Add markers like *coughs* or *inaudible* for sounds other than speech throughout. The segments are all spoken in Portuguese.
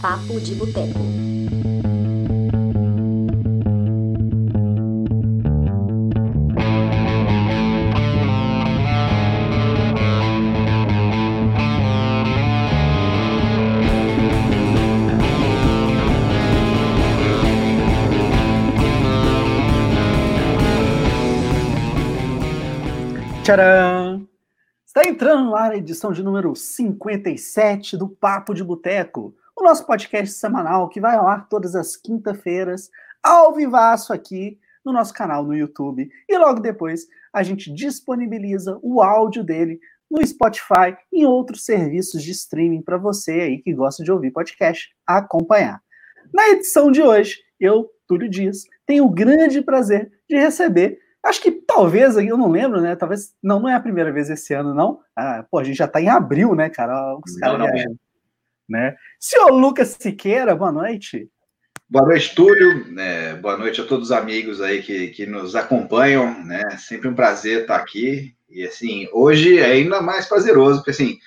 Papo de Boteco. Tcharam! Está entrando no ar a edição de número 57 do Papo de Boteco, o nosso podcast semanal que vai ao ar todas as quinta-feiras, ao vivaço aqui no nosso canal no YouTube. E logo depois a gente disponibiliza o áudio dele no Spotify e em outros serviços de streaming para você aí que gosta de ouvir podcast acompanhar. Na edição de hoje, eu, Túlio Dias, tenho o grande prazer de receber Acho que talvez, eu não lembro, né? Talvez. Não, não é a primeira vez esse ano, não. Ah, pô, a gente já tá em abril, né, cara? Os caras não, não né? Senhor Lucas Siqueira, boa noite. Boa noite, Túlio. né? boa noite a todos os amigos aí que, que nos acompanham. Né? Sempre um prazer estar aqui. E assim, hoje é ainda mais prazeroso, porque assim,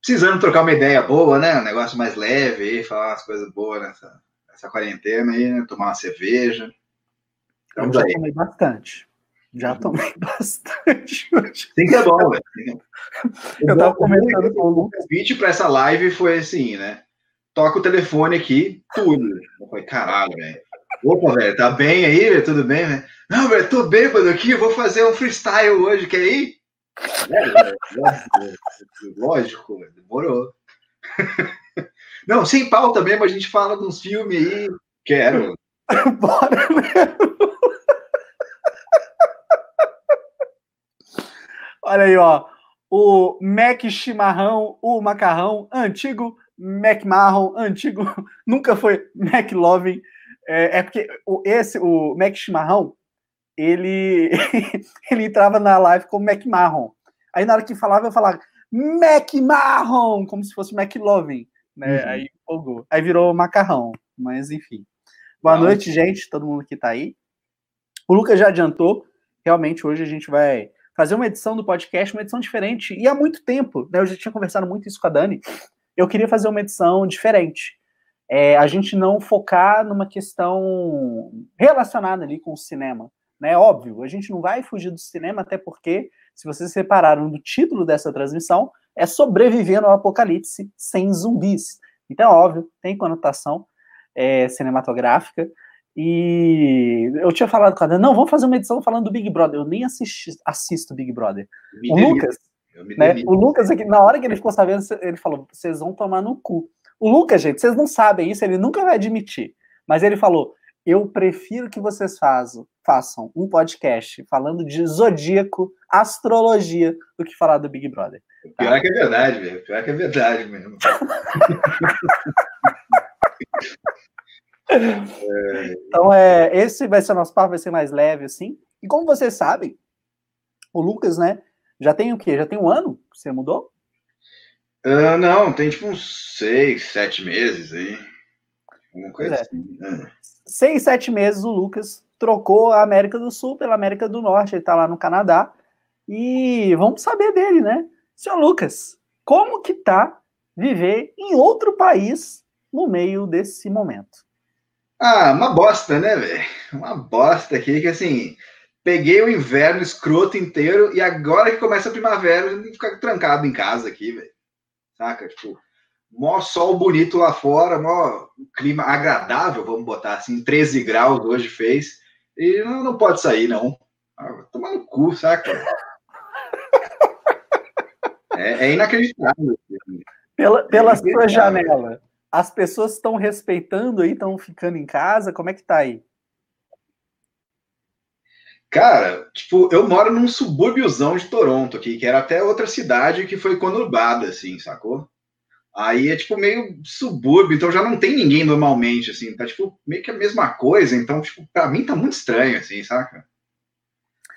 precisando trocar uma ideia boa, né? Um negócio mais leve aí, falar umas coisas boas nessa, nessa quarentena aí, né? Tomar uma cerveja. Eu já tomei bastante. Já tomei *laughs* bastante hoje. Sim, que é bom, velho. Eu tava comentando com o O Lucas. convite para essa live foi assim, né? Toca o telefone aqui, tudo. Eu falei, caralho, velho. Opa, velho, tá bem aí, velho? Tudo bem, velho? Não, velho, tô bêbado aqui, vou fazer um freestyle hoje, quer ir? É, velho, *laughs* Lógico, velho, demorou. *laughs* Não, sem pauta mesmo, a gente fala de uns filmes aí. Quero. Bora, né? Olha aí, ó. O Mac Chimarrão, o macarrão, antigo Mac Marron, antigo, *laughs* nunca foi Mac Loving. É, é porque o, esse, o Mac Chimarrão, ele, *laughs* ele entrava na live como Mac Marron. Aí na hora que falava, eu falava Mac Marron, como se fosse Mac Loving. Né? Uhum. Aí empolgou. Aí virou macarrão, mas enfim. Boa Não. noite, gente, todo mundo que tá aí. O Lucas já adiantou, realmente hoje a gente vai fazer uma edição do podcast, uma edição diferente. E há muito tempo, né, eu já tinha conversado muito isso com a Dani, eu queria fazer uma edição diferente. É, a gente não focar numa questão relacionada ali com o cinema. Né? Óbvio, a gente não vai fugir do cinema, até porque, se vocês separaram do título dessa transmissão, é sobreviver no apocalipse sem zumbis. Então, óbvio, tem conotação é, cinematográfica. E eu tinha falado com a Dani, não, vamos fazer uma edição falando do Big Brother. Eu nem assisti, assisto Big Brother. Me O Lucas, né? O Lucas, aqui, na hora que ele ficou sabendo, ele falou: vocês vão tomar no cu. O Lucas, gente, vocês não sabem isso, ele nunca vai admitir. Mas ele falou: eu prefiro que vocês façam, façam um podcast falando de zodíaco, astrologia, do que falar do Big Brother. Pior é que é verdade, velho. Pior que é verdade mesmo. *laughs* *laughs* Então, é, esse vai ser o nosso papo, vai ser mais leve, assim. E como vocês sabem, o Lucas, né, já tem o quê? Já tem um ano que você mudou? Ah, não, tem tipo uns seis, sete meses aí. Alguma coisa é. assim. né? seis, sete meses o Lucas trocou a América do Sul pela América do Norte, ele tá lá no Canadá. E vamos saber dele, né? Senhor Lucas, como que tá viver em outro país no meio desse momento? Ah, uma bosta, né, velho? Uma bosta aqui que assim. Peguei o inverno escroto inteiro e agora que começa a primavera, eu tenho que ficar trancado em casa aqui, velho. Saca? Tipo, mó sol bonito lá fora, mó clima agradável, vamos botar assim, 13 graus hoje fez. E não, não pode sair, não. Ah, vai tomar no cu, saca? É, é inacreditável. assim. Pela, pela sua janela, as pessoas estão respeitando aí, estão ficando em casa? Como é que tá aí? Cara, tipo, eu moro num subúrbiozão de Toronto aqui, que era até outra cidade que foi conurbada, assim, sacou? Aí é tipo meio subúrbio, então já não tem ninguém normalmente, assim, tá tipo meio que a mesma coisa, então, tipo, pra mim tá muito estranho, assim, saca?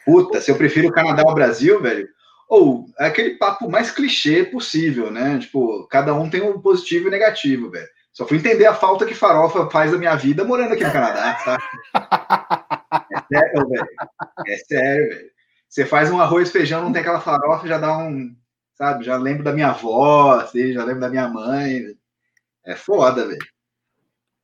Puta, se eu prefiro o Canadá ao Brasil, velho, ou é aquele papo mais clichê possível, né? Tipo, cada um tem um positivo e negativo, velho. Só fui entender a falta que farofa faz da minha vida morando aqui no Canadá, tá? É sério, velho. É sério, velho. Você faz um arroz feijão, não tem aquela farofa, já dá um. Sabe? Já lembro da minha avó, assim, já lembro da minha mãe. É foda, velho.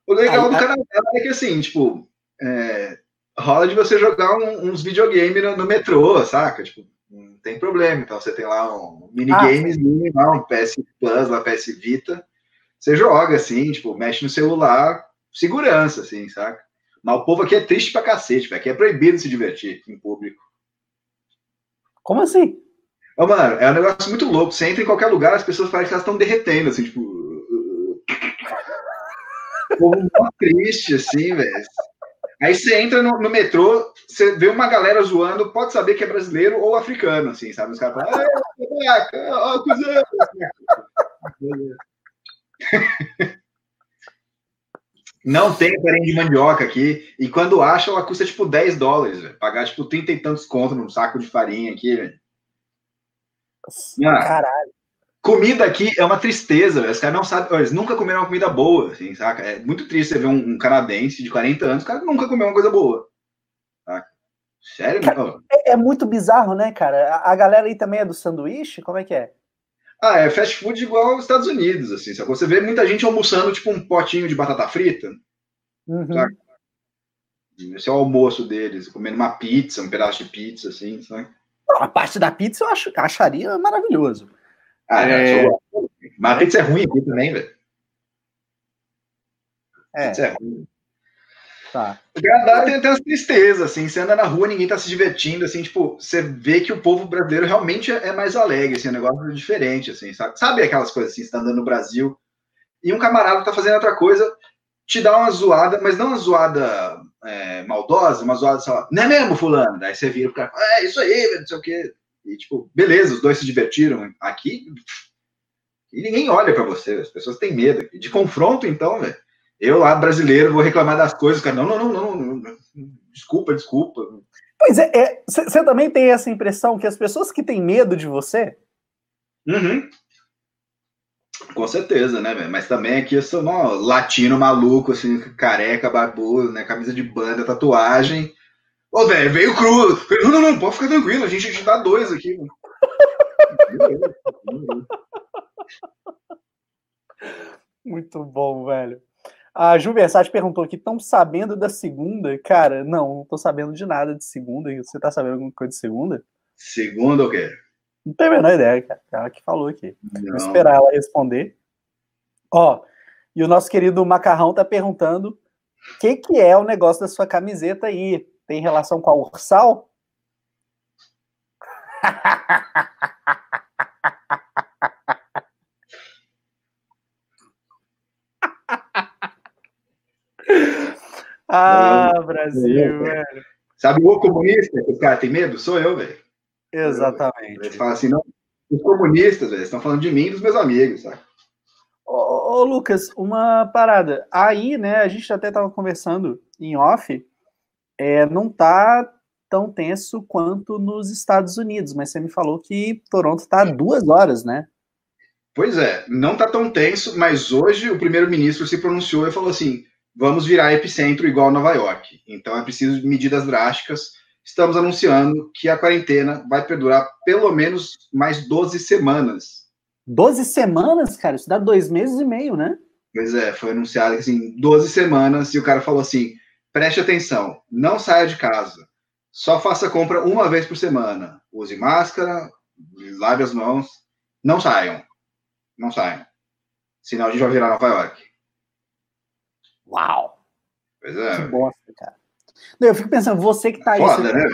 O legal Aí, do Canadá é que assim, tipo, é, rola de você jogar um, uns videogames no, no, metrô, saca? Tipo, não tem problema. Então você tem lá um minigamezinho, ah, um PS Plus, uma PS Vita. Você joga assim, tipo, mexe no celular, segurança, assim, saca? Mas o povo aqui é triste pra cacete, velho. Aqui é proibido se divertir em público. Como assim? Ô, mano, é um negócio muito louco. Você entra em qualquer lugar, as pessoas parecem que elas estão derretendo, assim, tipo. *laughs* O povo muito triste, assim, velho. Aí você entra no, no, metrô, você vê uma galera zoando, pode saber que é brasileiro ou africano, assim, sabe? Os caras falam, ah, ó, cuzão. *laughs* Não tem farinha de mandioca aqui. E quando acha, ela custa tipo 10 dólares, véio. Pagar tipo 30 e tantos contos num saco de farinha aqui, velho. Caralho. Comida aqui é uma tristeza, véio. os caras não sabem, eles nunca comeram uma comida boa, assim, saca? É muito triste você ver um, um canadense de 40 anos, o cara nunca comeu uma coisa boa. Saca? Sério, cara, é, é, muito bizarro, né, cara? A, a galera aí também é do sanduíche? Como é que é? Ah, é fast food igual aos Estados Unidos, assim. Sabe? Você vê muita gente almoçando, tipo, um potinho de batata frita. Uhum. Esse é o almoço deles, comendo uma pizza, um pedaço de pizza, assim, sabe? A parte da pizza eu acho, acharia maravilhoso. Ah, é... é... Mas a pizza é ruim aqui também, velho. É. Pizza é ruim. Tá. O Canadá tem, tem umas tristezas, assim, você anda na rua, ninguém tá se divertindo, assim, tipo, você vê que o povo brasileiro realmente é, é mais alegre, assim, é um negócio diferente, assim, sabe? Sabe aquelas coisas assim, você tá andando no Brasil e um camarada tá fazendo outra coisa, te dá uma zoada, mas não uma zoada é, maldosa, uma zoada, sei lá, não é mesmo, fulano? Daí você vira pro cara, é isso aí, não sei o quê. E, tipo, beleza, os dois se divertiram aqui e ninguém olha para você, as pessoas têm medo. E de confronto, então, velho eu lá, brasileiro, vou reclamar das coisas, cara. Não, não, não, não, não. Desculpa, desculpa. Pois é, você é, também tem essa impressão que as pessoas que têm medo de você. Uhum. Com certeza, né, velho? Mas também aqui eu sou um latino maluco, assim, careca, barbudo, né? Camisa de banda, tatuagem. Ô, velho, veio cru. Não, não, não, pode ficar tranquilo, a gente, gente dá dois aqui. Muito bom, velho. A Ju Versace perguntou aqui: estão sabendo da segunda? Cara, não, não tô sabendo de nada de segunda. Você tá sabendo alguma coisa de segunda? Segunda o quê? Não tenho a menor ideia, cara. Ela que falou aqui. Vou esperar ela responder. Ó, e o nosso querido Macarrão tá perguntando: o que, que é o negócio da sua camiseta aí? Tem relação com a Ursal? *laughs* Ah, Brasil, velho. Sabe o comunista que os caras têm medo? Sou eu, velho. Exatamente. Ele fala assim, não, os comunistas, velho, estão falando de mim e dos meus amigos, sabe? Ô, ô, Lucas, uma parada. Aí, né, a gente até estava conversando em off, é, não tá tão tenso quanto nos Estados Unidos, mas você me falou que Toronto está duas horas, né? Pois é, não tá tão tenso, mas hoje o primeiro-ministro se pronunciou e falou assim: vamos virar epicentro igual Nova York. Então é preciso medidas drásticas. Estamos anunciando que a quarentena vai perdurar pelo menos mais 12 semanas. 12 semanas, cara? Isso dá dois meses e meio, né? Pois é, foi anunciado que assim, 12 semanas, e o cara falou assim: preste atenção, não saia de casa, só faça compra uma vez por semana. Use máscara, lave as mãos, não saiam. Não saiam. Senão a gente vai virar Nova York. Uau! Pois é. Que bosta, cara. Eu fico pensando, você que tá aí. Foda, né,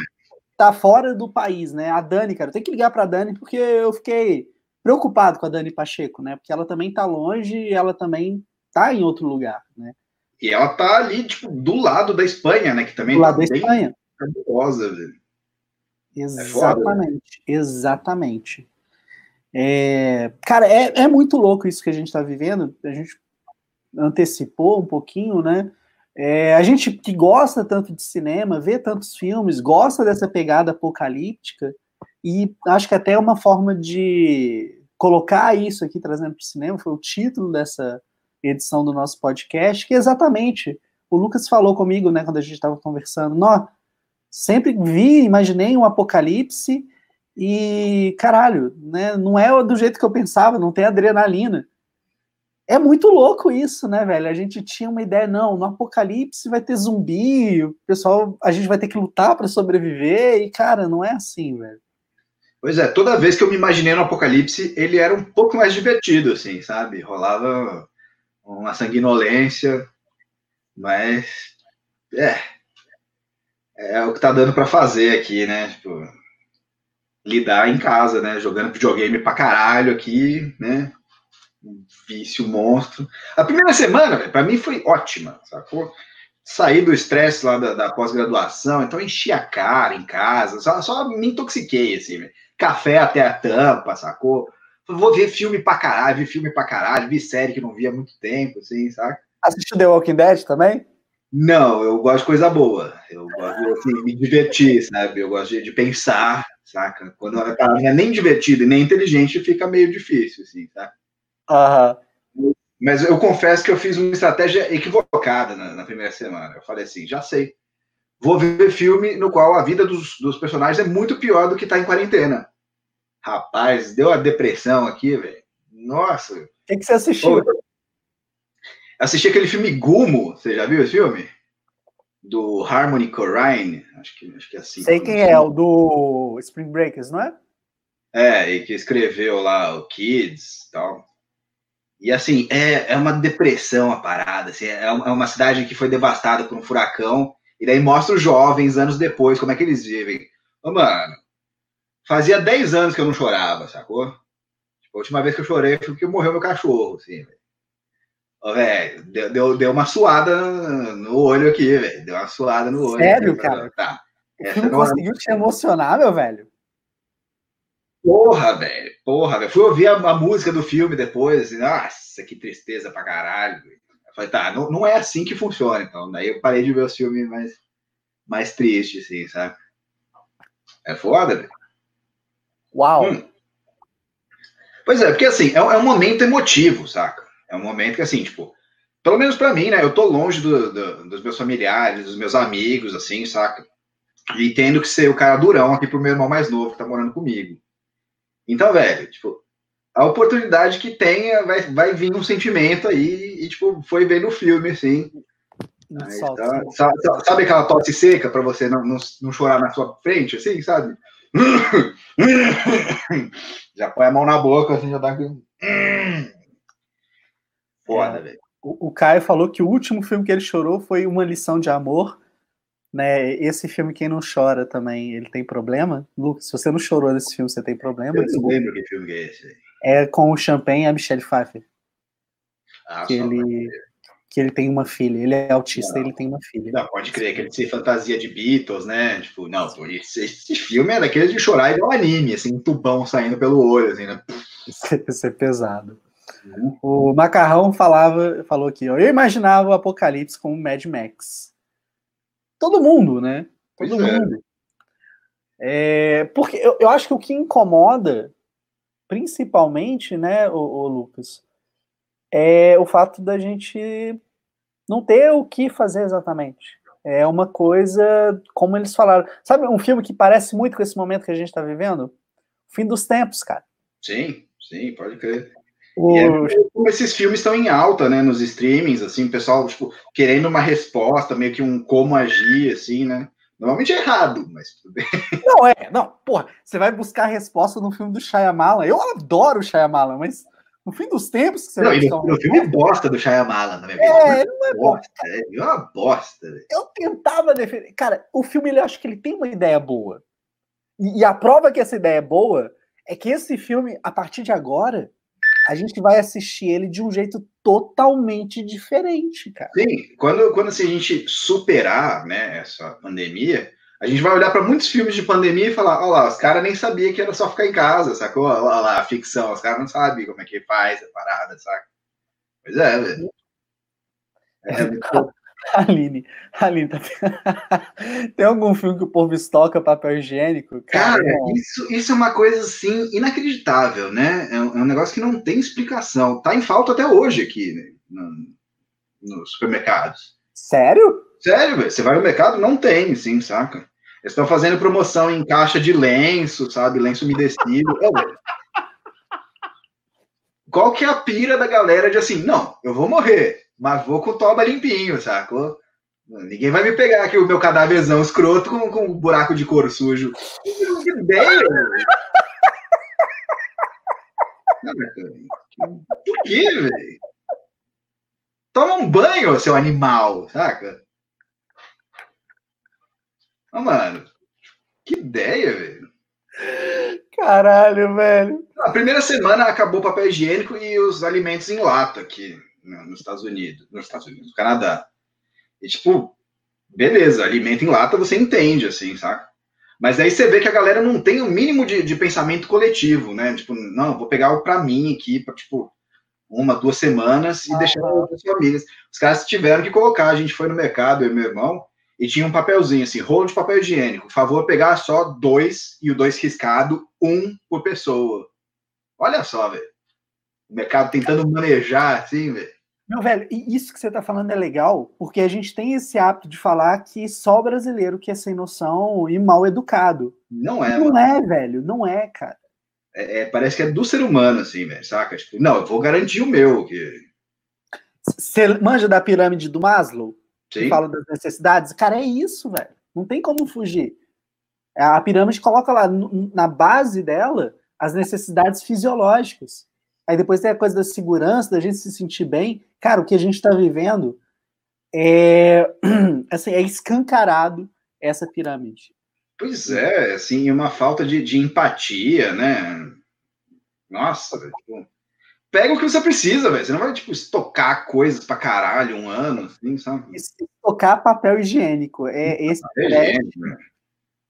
tá fora do país, né? A Dani, cara, tem que ligar pra Dani porque eu fiquei preocupado com a Dani Pacheco, né? Porque ela também tá longe e ela também tá em outro lugar, né? E ela tá ali, tipo, do lado da Espanha, né? Que também do lado tá da Espanha. Cabulosa, velho. Exatamente, é exatamente. É, cara, é, é muito louco isso que a gente tá vivendo. A gente antecipou um pouquinho, né? É, a gente que gosta tanto de cinema, vê tantos filmes, gosta dessa pegada apocalíptica, e acho que até é uma forma de colocar isso aqui, trazendo para o cinema, foi o título dessa edição do nosso podcast, que exatamente o Lucas falou comigo, né, quando a gente estava conversando, nó, sempre vi, imaginei um apocalipse e, caralho, né, não é do jeito que eu pensava, não tem adrenalina. é muito louco isso, né, velho? A gente tinha uma ideia, não, no apocalipse vai ter zumbi, o pessoal, a gente vai ter que lutar para sobreviver, e cara, não é assim, velho. Pois é, toda vez que eu me imaginei no apocalipse, ele era um pouco mais divertido, assim, sabe? Rolava uma sanguinolência, mas é, é o que tá dando para fazer aqui, né? Tipo, lidar em casa, né? Jogando videogame pra caralho aqui, né? Vício monstro. A primeira semana, para mim, foi ótima, sacou? Saí do estresse lá da, da pós-graduação, então enchi a cara em casa, só, só me intoxiquei, assim, café até a tampa, sacou? Vou ver filme pra caralho, vi filme pra caralho, vi série que não via há muito tempo, assim, saca? Assistiu The Walking Dead também? Não, eu gosto de coisa boa. Eu gosto de assim, me divertir, sabe? Eu gosto de, de pensar, saca? Quando a não é nem divertida e nem inteligente, fica meio difícil, assim, tá? Aham. Mas eu confesso que eu fiz uma estratégia equivocada na, na, primeira semana. Eu falei assim, já sei. Vou ver filme no qual a vida dos, dos personagens é muito pior do que tá em quarentena. Rapaz, deu a depressão aqui, velho. Nossa. O que, que você assistiu? assisti aquele filme Gumo. Você já viu esse filme? Do Harmony Corrine. Acho que, acho que é assim. Sei quem é, o do Spring Breakers, não é? É, e que escreveu lá o Kids e tal. E assim, é, é uma depressão a parada. Assim, é, é uma cidade que foi devastada por um furacão. E daí mostra os jovens anos depois, como é que eles vivem. Ô, mano, fazia 10 anos que eu não chorava, sacou? Tipo, a última vez que eu chorei foi porque morreu meu cachorro, assim, velho. Velho, deu, deu, deu, uma suada no olho aqui, velho. Deu uma suada no olho. Sério, cara? Tá. Essa não conseguiu te emocionar, meu velho? Porra, velho. Porra, velho. Fui ouvir a, a, música do filme depois. E, nossa, que tristeza pra caralho. Eu falei, tá, não, não é assim que funciona, então. Daí eu parei de ver os filmes mais, mais tristes, assim, sabe? É foda, velho. Uau! Hum. Pois é, porque assim, é, é um momento emotivo, saca? É um momento que, assim, tipo, pelo menos para mim, né? Eu tô longe do, do, dos meus familiares, dos meus amigos, assim, saca? E tendo que ser o cara durão aqui pro meu irmão mais novo que tá morando comigo. Então, velho, tipo, a oportunidade que tenha, vai, vai vir um sentimento aí, e, tipo, foi ver no filme, assim. Aí, tá, sabe, sabe, aquela tosse seca para você não, não, não chorar na sua frente, assim, sabe? *coughs* já põe a mão na boca, assim, já dá aqui. Foda, é, velho. O, o Caio falou que o último filme que ele chorou foi Uma Lição de Amor. Né? Esse filme, quem não chora também, ele tem problema? Lucas, se você não chorou nesse filme, você tem problema? Eu não lembro que filme é esse. É com o Champagne e a Michelle Pfeiffer. Ah, que ele, que ele tem uma filha. Ele é autista e ele tem uma filha. Não, pode crer que ele se fantasia de Beatles, né? Tipo, não, esse, esse filme é daquele de chorar igual anime, assim, um tubão saindo pelo olho, assim, né? Isso é pesado. O Macarrão falava, falou aqui, ó, eu imaginava o Apocalipse como Mad Max. Todo mundo, né? Todo pois é. mundo. É. É, porque eu, eu, acho que o que incomoda, principalmente, né, o, o, Lucas, é o fato da gente não ter o que fazer exatamente. É uma coisa, como eles falaram. Sabe um filme que parece muito com esse momento que a gente está vivendo? Fim dos tempos, cara. Sim, sim, pode crer. O... É esses filmes estão em alta, né, nos streamings, assim, o pessoal, tipo, querendo uma resposta, meio que um como agir, assim, né? Normalmente é errado, mas tudo bem. *laughs* Não, é, não, porra, você vai buscar a resposta no filme do Shyamalan. Eu adoro o Shyamalan, mas no fim dos tempos você não, vai buscar um... o filme bosta do Shyamalan, na minha É, não é bosta. É uma bosta. Véio. Eu tentava defender. Cara, o filme, ele acho que ele tem uma ideia boa. E, e a prova que essa ideia é boa é que esse filme, a partir de agora, a gente vai assistir ele de um jeito totalmente diferente, cara. Sim, quando, quando assim, a gente superar né, essa pandemia, a gente vai olhar para muitos filmes de pandemia e falar: olha lá, os caras nem sabiam que era só ficar em casa, sacou? Olha lá, a ficção, os caras não sabem como é que faz a parada, saca? Pois é, velho. É, é *laughs* Aline, Aline, tá... *laughs* tem algum filme que o povo estoca papel higiênico? Cara, Cara isso, isso é uma coisa assim inacreditável, né? É um, é um, negócio que não tem explicação. Tá em falta até hoje aqui né? no, nos supermercados. Sério? Sério, velho. Você vai no mercado, não tem, sim, saca? Eles estão fazendo promoção em caixa de lenço, sabe? Lenço umedecido. qual que é a pira da galera de assim, não, eu vou morrer, mas vou com o toba limpinho, sacou? Ninguém vai me pegar aqui o meu cadáverzão escroto com, com um buraco de couro sujo. Que ideia! Por quê, velho? Toma um banho, seu animal, saca? Ah, mano, que ideia, velho. Caralho, velho. A primeira semana acabou o papel higiênico e os alimentos em lata aqui nos Estados Unidos, nos Estados Unidos, no Canadá. E tipo, beleza, alimento em lata você entende, assim, saca? Mas aí você vê que a galera não tem o mínimo de, de pensamento coletivo, né? Tipo, não, vou pegar o pra mim aqui, pra, tipo, uma, duas semanas e ah, deixar as famílias. Os caras tiveram que colocar, a gente foi no mercado, eu e meu irmão, e tinha um papelzinho assim, rolo de papel higiênico. Por favor, pegar só dois e o dois riscado, um por pessoa. Olha só, velho. O mercado tentando manejar, assim, velho. Meu velho, e isso que você tá falando é legal, porque a gente tem esse hábito de falar que só brasileiro que é sem noção e mal educado. Não é. Não mano. é, velho, não é, cara. É, é, parece que é do ser humano, assim, velho, saca? Tipo, não, eu vou garantir o meu. Que... Você manja da pirâmide do Maslow? Sim. Que fala das necessidades? Cara, é isso, velho. Não tem como fugir. A pirâmide coloca lá na base dela as necessidades fisiológicas. Aí depois tem a coisa da segurança, da gente se sentir bem. Cara, o que a gente está vivendo é, *clears throat* assim, é escancarado essa pirâmide. Pois é, assim, uma falta de, de empatia, né? Nossa, velho. Tipo, pega o que você precisa, velho. Você não vai, tipo, estocar coisas pra caralho um ano, assim, sabe? Estocar papel higiênico. É esse. Papel higiênico,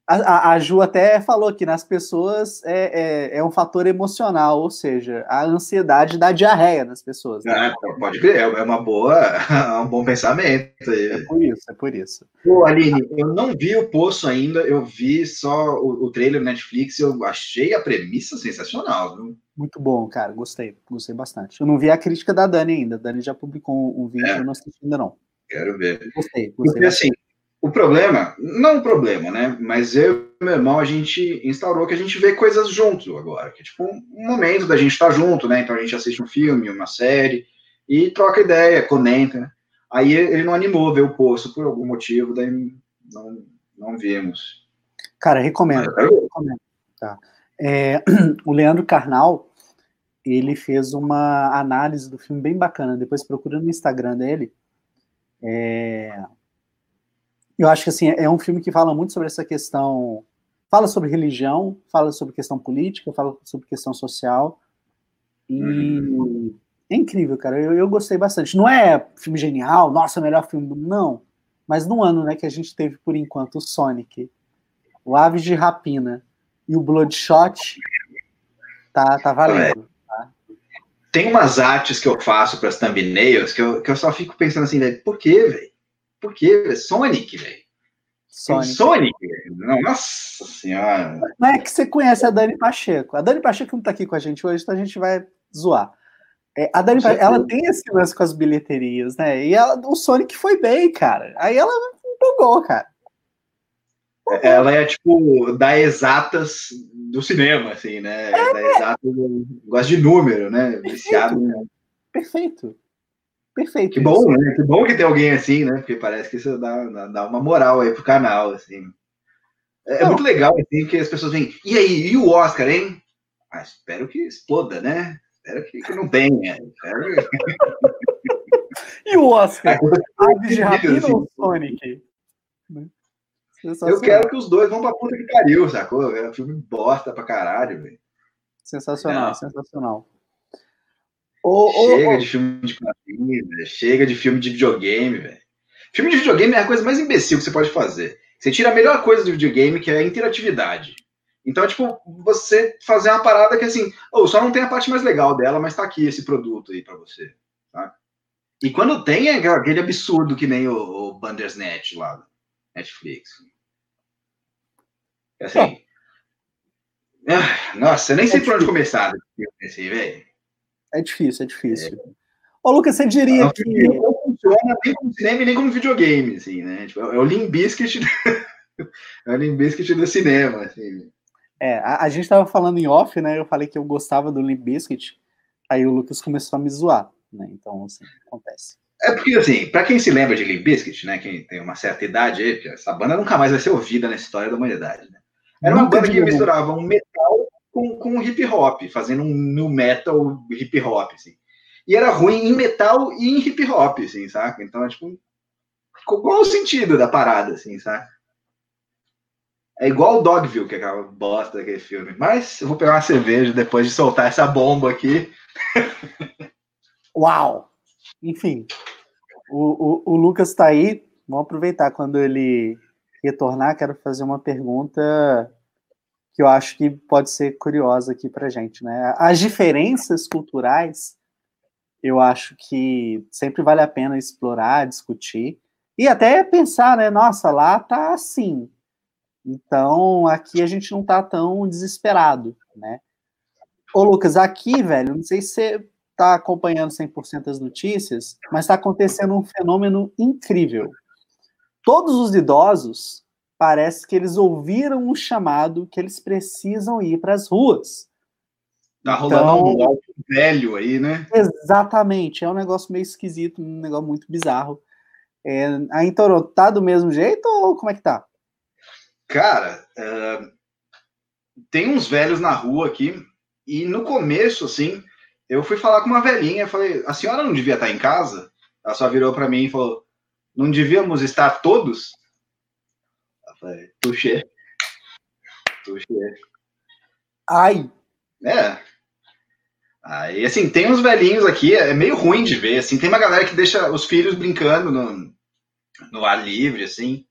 A, a, Ju até falou que nas pessoas é, é, é, um fator emocional, ou seja, a ansiedade da diarreia nas pessoas. Né? É, pode crer, é uma boa, *laughs* é um bom pensamento. É por isso, é por isso. Pô, Aline, eu não vi o Poço ainda, eu vi só o, o trailer Netflix e eu achei a premissa sensacional. Viu? Muito bom, cara, gostei, gostei bastante. Eu não vi a crítica da Dani ainda, a Dani já publicou um vídeo, é. eu não assisti ainda não. Quero ver. Gostei, gostei. Porque assim, o problema, não o problema, né? Mas eu e meu irmão, a gente instaurou que a gente vê coisas juntos agora. Que é tipo um momento da gente estar tá junto, né? Então a gente assiste um filme, uma série, e troca ideia, comenta. Né? Aí ele não animou ver o poço por algum motivo, daí não, não vimos. Cara, recomendo. recomendo. Tá. É, *clears throat* o Leandro Carnal, ele fez uma análise do filme bem bacana. Depois procura no Instagram dele. É, eu acho que assim é um filme que fala muito sobre essa questão, fala sobre religião, fala sobre questão política, fala sobre questão social e uhum. é incrível, cara. Eu, eu, gostei bastante. Não é filme genial, nossa, melhor filme do não, mas no ano, né, que a gente teve por enquanto o Sonic, o Aves de Rapina e o Bloodshot, tá, tá valendo. Tá? Tem umas artes que eu faço para as thumbnails que eu, que eu só fico pensando assim, por quê, velho? Por quê? Sonic, velho. Sonic. Sonic, não, nossa senhora. Não é que você conhece a Dani Pacheco. A Dani Pacheco não tá aqui com a gente hoje, então a gente vai zoar. É, a Dani Pacheco, ela tem esse lance com as bilheterias, né? E ela, o Sonic foi bem, cara. Aí ela empolgou, cara. Empolgou. Ela é tipo da exatas do cinema, assim, né? É. Da exatas, gosta de número, né? Viciado. Perfeito. Perfeito. Que bom, né? Que bom que tem alguém assim, né? Porque parece que isso dá, dá uma moral aí pro canal, assim. É, é muito legal, assim, que as pessoas vêm. E aí, e o Oscar, hein? Ah, espero que exploda, né? Espero que, que não tenha. Espero... *laughs* e o Oscar? Aves de Rapina ou Sonic? Eu quero que os dois vão pra puta que pariu, sacou? É um filme bosta pra caralho, velho. Sensacional, não. sensacional chega de filme de quadrinhos, chega de filme de videogame, velho. Filme de videogame é a coisa mais imbecil que você pode fazer. Você tira a melhor coisa do videogame, que é a interatividade. Então, tipo, você fazer uma parada que assim, oh, só não tem a parte mais legal dela, mas tá aqui esse produto aí para você. Tá? E quando tem, é aquele absurdo que nem o, o Bandersnatch lá Netflix. É assim. É. Ah, nossa, eu nem sei por onde começar esse velho. É difícil, é difícil. É. Ô, Lucas, você diria não, que. Não funciona nem como cinema nem como videogame, assim, né? Tipo, é o Limbiskit. *laughs* é o Limbiskit do cinema, assim. É, a, a gente estava falando em off, né? Eu falei que eu gostava do Limbiskit, Aí o Lucas começou a me zoar, né? Então, assim, acontece. É porque, assim, pra quem se lembra de Limp Bizkit, né, quem tem uma certa idade aí, essa banda nunca mais vai ser ouvida na história da humanidade, né? Era uma banda que misturava um metal com, com um hop, fazendo um new metal hip hop, assim. E era ruim em metal e em hip hop, assim, saca? Então, é tipo, qual o sentido da parada, assim, saca? É igual o Dogville, que é aquela bosta daquele filme. Mas eu vou pegar uma cerveja depois de soltar essa bomba aqui. *laughs* Uau! Enfim, o, o, o Lucas está aí. Vamos aproveitar quando ele retornar. Quero fazer uma pergunta que eu acho que pode ser curiosa aqui para gente, né? As diferenças culturais, eu acho que sempre vale a pena explorar, discutir e até pensar, né? Nossa, lá tá assim. Então aqui a gente não tá tão desesperado, né? Ô Lucas, aqui, velho, não sei se você tá acompanhando 100% as notícias, mas está acontecendo um fenômeno incrível. Todos os idosos parece que eles ouviram o chamado que eles precisam ir para as ruas. Tá rolando então, um velho aí, né? Exatamente, é um negócio meio esquisito, um negócio muito bizarro. É, aí em Toronto, tá do mesmo jeito ou como é que tá? Cara, uh, tem uns velhos na rua aqui, e no começo, assim, eu fui falar com uma velhinha, falei, a senhora não devia estar em casa? Ela só virou para mim e falou, não devíamos estar todos? Falei, tuxê. Tuxê. Ai. É. Aí, assim, tem uns velhinhos aqui, é meio ruim de ver, assim, tem uma galera que deixa os filhos brincando no, no ar livre, assim.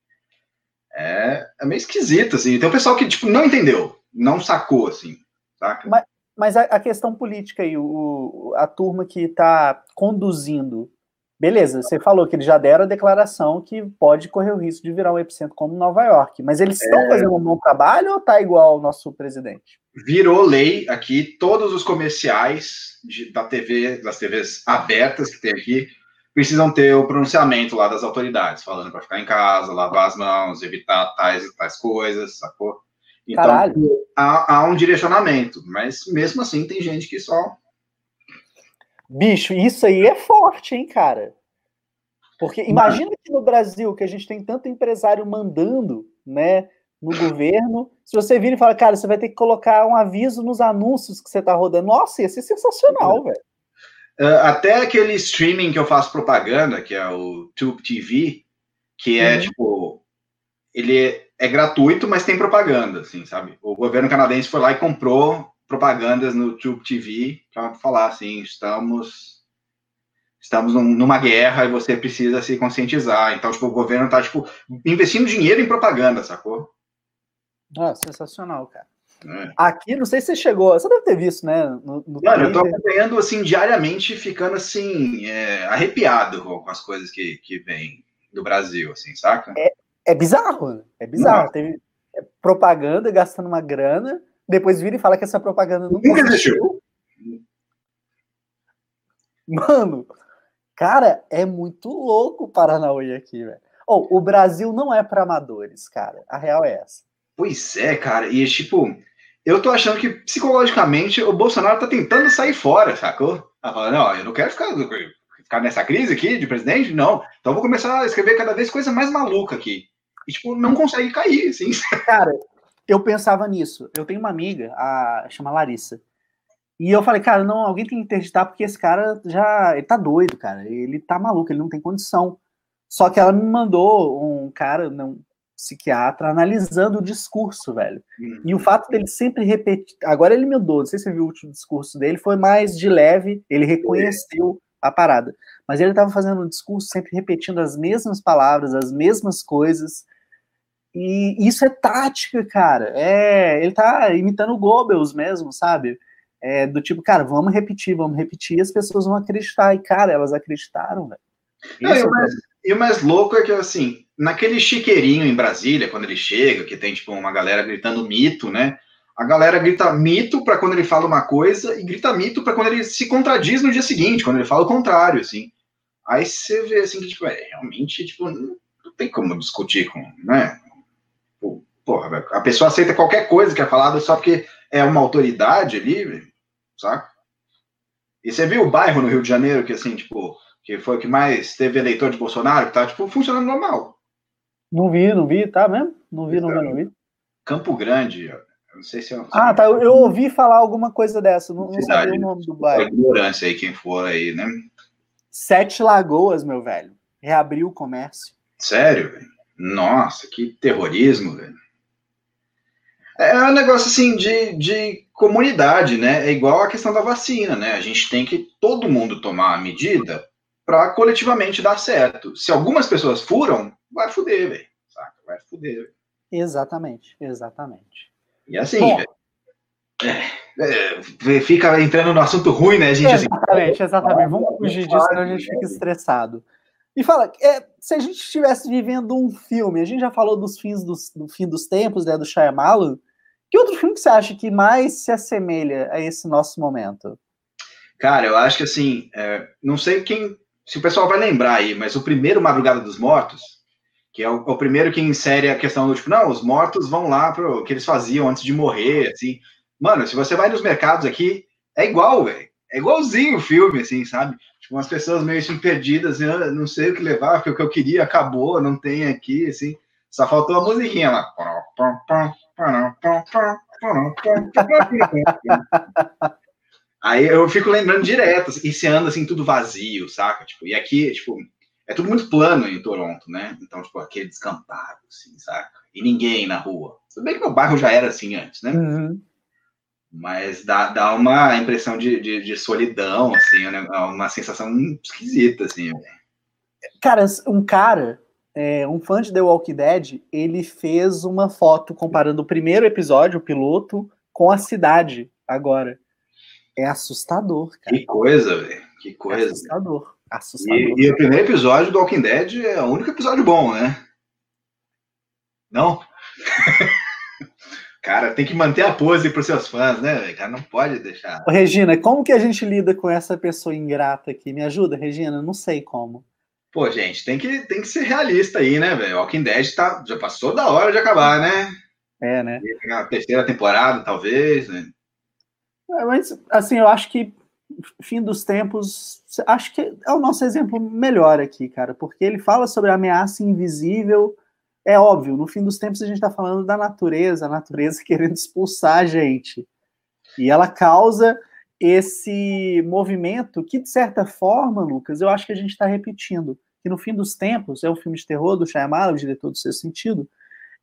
É, é meio esquisito, assim. Tem um pessoal que, tipo, não entendeu, não sacou, assim, saca? Mas, mas a, a questão política aí, o, a turma que está conduzindo Beleza, você falou que eles já deram a declaração que pode correr o risco de virar um epicentro como Nova York. Mas eles estão é... fazendo um bom trabalho ou tá igual ao nosso presidente? Virou lei aqui, todos os comerciais de, da TV, das TVs abertas que tem aqui, precisam ter o pronunciamento lá das autoridades, falando para ficar em casa, lavar as mãos, evitar tais e tais coisas, sacou? Então, há, há um direcionamento, mas mesmo assim tem gente que só Bicho, isso aí é forte, hein, cara? Porque imagina que no Brasil, que a gente tem tanto empresário mandando, né, no governo, se você vir e fala, cara, você vai ter que colocar um aviso nos anúncios que você tá rodando. Nossa, ia ser sensacional, velho. Uh, até aquele streaming que eu faço propaganda, que é o Tube TV, que é, uhum. tipo, ele é, é gratuito, mas tem propaganda, assim, sabe? O governo canadense foi lá e comprou propagandas no Tube TV para falar assim, estamos estamos numa guerra e você precisa se conscientizar. Então, tipo, o governo está tipo investindo dinheiro em propaganda, sacou? Ah, sensacional, cara. É. Aqui, não sei se você chegou, você deve ter visto, né? No, no Mano, eu tô acompanhando assim diariamente, ficando assim, é, arrepiado com, as coisas que, que vêm do Brasil, assim, saca? É, é bizarro, né? é bizarro. Teve é, propaganda gastando uma grana depois vira e fala que essa propaganda nunca, nunca existiu. Mano, cara, é muito louco o Paranauê aqui, velho. Oh, o Brasil não é para amadores, cara. A real é essa. Pois é, cara. E tipo, eu tô achando que psicologicamente o Bolsonaro tá tentando sair fora, sacou? Tá falando, não, eu não quero ficar, ficar nessa crise aqui de presidente, não. Então eu vou começar a escrever cada vez coisa mais maluca aqui. E, tipo, não consegue cair, assim. *laughs* Cara, eu pensava nisso. Eu tenho uma amiga, a chama Larissa. E eu falei, cara, não, alguém tem que interditar porque esse cara já, ele tá doido, cara. Ele tá maluco, ele não tem condição. Só que ela me mandou um cara, um psiquiatra, analisando o discurso, velho. Uhum. E o fato dele sempre repetir. Agora ele mudou, não sei se você viu o último discurso dele, foi mais de leve, ele reconheceu a parada. Mas ele tava fazendo um discurso sempre repetindo as mesmas palavras, as mesmas coisas. E isso é tática, cara. É, ele tá imitando o Goebbels mesmo, sabe? É, do tipo, cara, vamos repetir, vamos repetir, e as pessoas vão acreditar. E, cara, elas acreditaram, velho. e, o mais, e o mais louco é que, assim, naquele chiqueirinho em Brasília, quando ele chega, que tem, tipo, uma galera gritando mito, né? A galera grita mito para quando ele fala uma coisa e grita mito para quando ele se contradiz no dia seguinte, quando ele fala o contrário, assim. Aí você vê, assim, que, tipo, é, realmente, tipo, não tem como discutir com, né? Porra, a pessoa aceita qualquer coisa que é falada só porque é uma autoridade ali, saca? E você viu o bairro no Rio de Janeiro que, assim, tipo, que foi o que mais teve eleitor de Bolsonaro, que tá, tipo, funcionando normal. Não vi, não vi, tá mesmo? Não vi, não vi, não vi. Campo Grande, eu não sei se eu... Ah, tá, eu, eu ouvi falar alguma coisa dessa, não, não sabia o nome do bairro. Ignorância aí, quem for aí, né? Sete Lagoas, meu velho. Reabriu o comércio. Sério, velho? Nossa, que terrorismo, velho. É um negócio assim de, de comunidade, né? É igual a questão da vacina, né? A gente tem que todo mundo tomar a medida para coletivamente dar certo. Se algumas pessoas furam, vai fuder, velho. Vai fuder. Véio. Exatamente, exatamente. E assim, velho. É, é, fica entrando no assunto ruim, né, gente? Exatamente, assim, exatamente. Vamos fugir disso, senão a gente fica estressado. E fala, é, se a gente estivesse vivendo um filme, a gente já falou dos fins dos, do fim dos tempos, né, do Shyamalan, que outro filme que você acha que mais se assemelha a esse nosso momento? Cara, eu acho que assim, é, não sei quem, se o pessoal vai lembrar aí, mas o primeiro Madrugada dos Mortos, que é o, é o primeiro que insere a questão do tipo, não, os mortos vão lá para o que eles faziam antes de morrer, assim. Mano, se você vai nos mercados aqui, é igual, velho. É igualzinho o filme, assim, sabe? Tipo, umas pessoas meio assim, perdidas, assim, ah, não sei o que levar, porque o que eu queria acabou, não tem aqui, assim. Só faltou a musiquinha lá. Aí eu fico lembrando direto, assim, e você anda assim, tudo vazio, saca? Tipo, e aqui, tipo, é tudo muito plano em Toronto, né? Então, tipo, aqui é descampado, assim, saca? E ninguém na rua. Tudo bem que meu bairro já era assim antes, né? Uhum. Mas dá, dá uma impressão de, de, de solidão, assim, né? Uma sensação esquisita, assim. Cara, um cara, é, um fã de The Walking Dead, ele fez uma foto comparando o primeiro episódio, o piloto, com a cidade agora. É assustador, cara. Que coisa, velho. Que é coisa. É assustador. assustador. E, e, o primeiro episódio do Walking Dead é o único episódio bom, né? Não? *laughs* Cara, tem que manter a pose para os seus fãs, né? Cara, não pode deixar. Ô, Regina, como que a gente lida com essa pessoa ingrata aqui? Me ajuda, Regina? Não sei como. Pô, gente, tem que, tem que ser realista aí, né, velho? Walking Dead tá, já passou da hora de acabar, né? É, né? A terceira temporada, talvez, né? É, mas, assim, eu acho que fim dos tempos, acho que é o nosso exemplo melhor aqui, cara, porque ele fala sobre a ameaça invisível é óbvio, no fim dos tempos a gente está falando da natureza, a natureza *laughs* querendo expulsar a gente. E ela causa esse movimento que, de certa forma, Lucas, eu acho que a gente está repetindo. Que no fim dos tempos, é um filme de terror do Shyamalan, o diretor do seu sentido,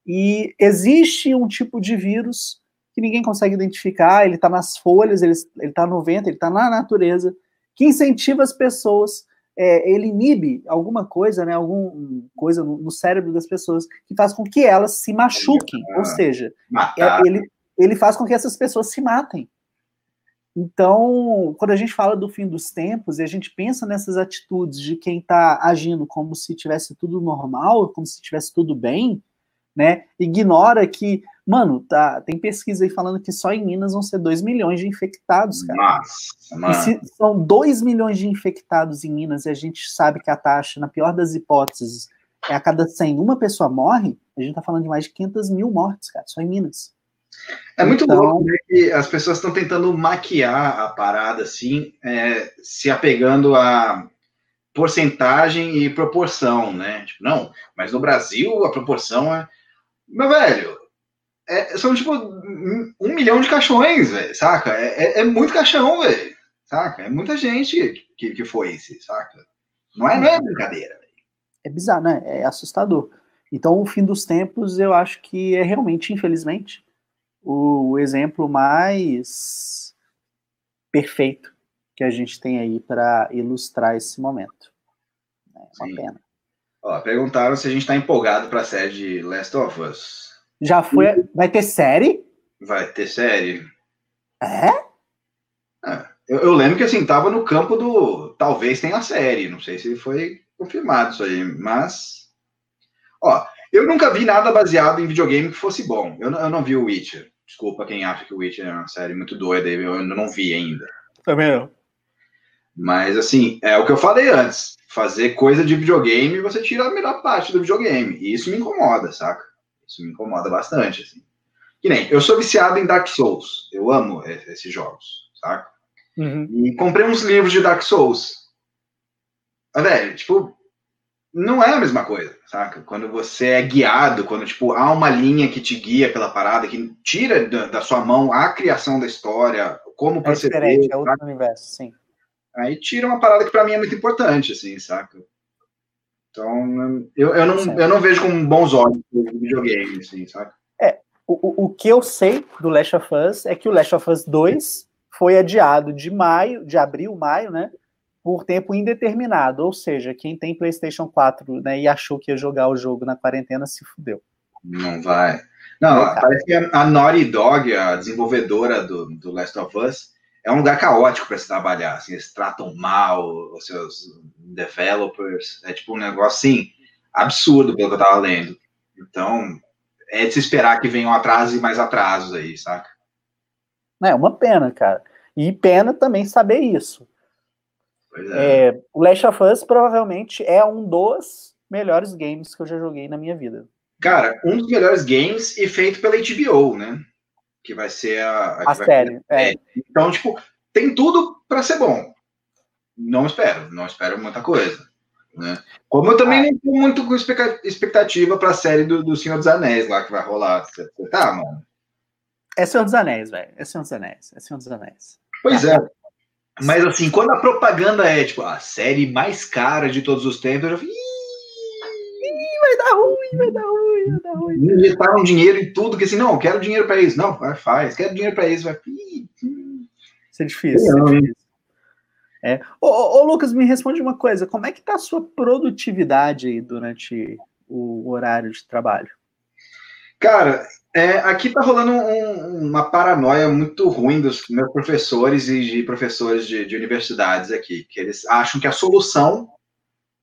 e existe um tipo de vírus que ninguém consegue identificar, ele está nas folhas, ele está no vento, ele está na natureza, que incentiva as pessoas é, ele inibe alguma coisa, né, alguma coisa no, no, cérebro das pessoas que faz com que elas se machuquem, ou seja, é, ele, ele faz com que essas pessoas se matem. Então, quando a gente fala do fim dos tempos e a gente pensa nessas atitudes de quem está agindo como se tivesse tudo normal, como se tivesse tudo bem, né? Ignora que, mano, tá, tem pesquisa aí falando que só em Minas vão ser 2 milhões de infectados, cara. Nossa, e se são 2 milhões de infectados em Minas e a gente sabe que a taxa, na pior das hipóteses, é a cada 100 uma pessoa morre, a gente tá falando de mais de 500 mil mortes, cara, só em Minas. É muito então, louco né, que as pessoas estão tentando maquiar a parada assim, é, se apegando a porcentagem e proporção, né? Tipo, não, mas no Brasil a proporção é meu velho, é, são tipo um milhão de caixões, velho, saca? É, é, é, muito caixão, velho, saca? É muita gente que, que foi esse, saca? Não é, não é brincadeira, velho. É bizarro, né? É assustador. Então, o fim dos tempos, eu acho que é realmente, infelizmente, o exemplo mais perfeito que a gente tem aí para ilustrar esse momento. É uma Sim. pena. Ó, perguntaram se a gente tá empolgado pra série de Last of Us. Já foi. Vai ter série? Vai ter série. É? é eu, eu, lembro que assim, tava no campo do. Talvez tenha série. Não sei se foi confirmado isso aí, mas. Ó, eu nunca vi nada baseado em videogame que fosse bom. Eu, eu não vi o Witcher. Desculpa quem acha que o Witcher é uma série muito doida, eu ainda não vi ainda. Também não. Mas, assim, é o que eu falei antes. Fazer coisa de videogame, você tira a melhor parte do videogame. E isso me incomoda, saca? Isso me incomoda bastante, assim. Que nem, eu sou viciado em Dark Souls. Eu amo esses jogos, saca? Uhum. E comprei uns livros de Dark Souls. Ah, velho, tipo, não é a mesma coisa, saca? Quando você é guiado, quando, tipo, há uma linha que te guia pela parada, que tira da, da sua mão a criação da história, como é proceder. É diferente, é outro universo, sim. Aí tira uma parada que para mim é muito importante, assim, saca? Então, eu, eu, não, eu não vejo com bons olhos o videogame, assim, saca? É, o, o que eu sei do Last of Us é que o Last of Us 2 foi adiado de maio, de abril, maio, né? Por tempo indeterminado. Ou seja, quem tem PlayStation 4 né, e achou que ia jogar o jogo na quarentena se fudeu. Não vai. Não, é, parece que a Naughty Dog, a desenvolvedora do, do Last of Us, é um lugar caótico para se trabalhar. Assim, eles tratam mal os seus developers. É tipo um negócio assim, absurdo pelo que eu tava lendo. Então, é de se esperar que venham atrasos e mais atrasos aí, saca? É uma pena, cara. E pena também saber isso. É. É, o Last of Us provavelmente é um dos melhores games que eu já joguei na minha vida. Cara, um dos melhores games e feito pela HBO, né? Que vai ser a. A, a série. É. Então, tipo, tem tudo para ser bom. Não espero, não espero muita coisa. Né? Como eu também ah. não tô muito com expectativa para a série do, do Senhor dos Anéis lá que vai rolar. Você tá, mano? É Senhor dos Anéis, velho. É Senhor dos Anéis. É Senhor dos Anéis. Pois é. Mas assim, quando a propaganda é tipo a série mais cara de todos os tempos, eu já falei. Vai dar ruim, vai dar ruim, vai dar ruim. Injetaram dinheiro em tudo, que assim, não, quero dinheiro para isso. Não, vai, faz, quero dinheiro para isso. Vai. Isso é difícil. Não, é difícil. É. Ô, ô, ô, Lucas, me responde uma coisa: como é que tá a sua produtividade aí durante o horário de trabalho? Cara, é, aqui tá rolando um, uma paranoia muito ruim dos meus professores e de professores de, de universidades aqui, que eles acham que a solução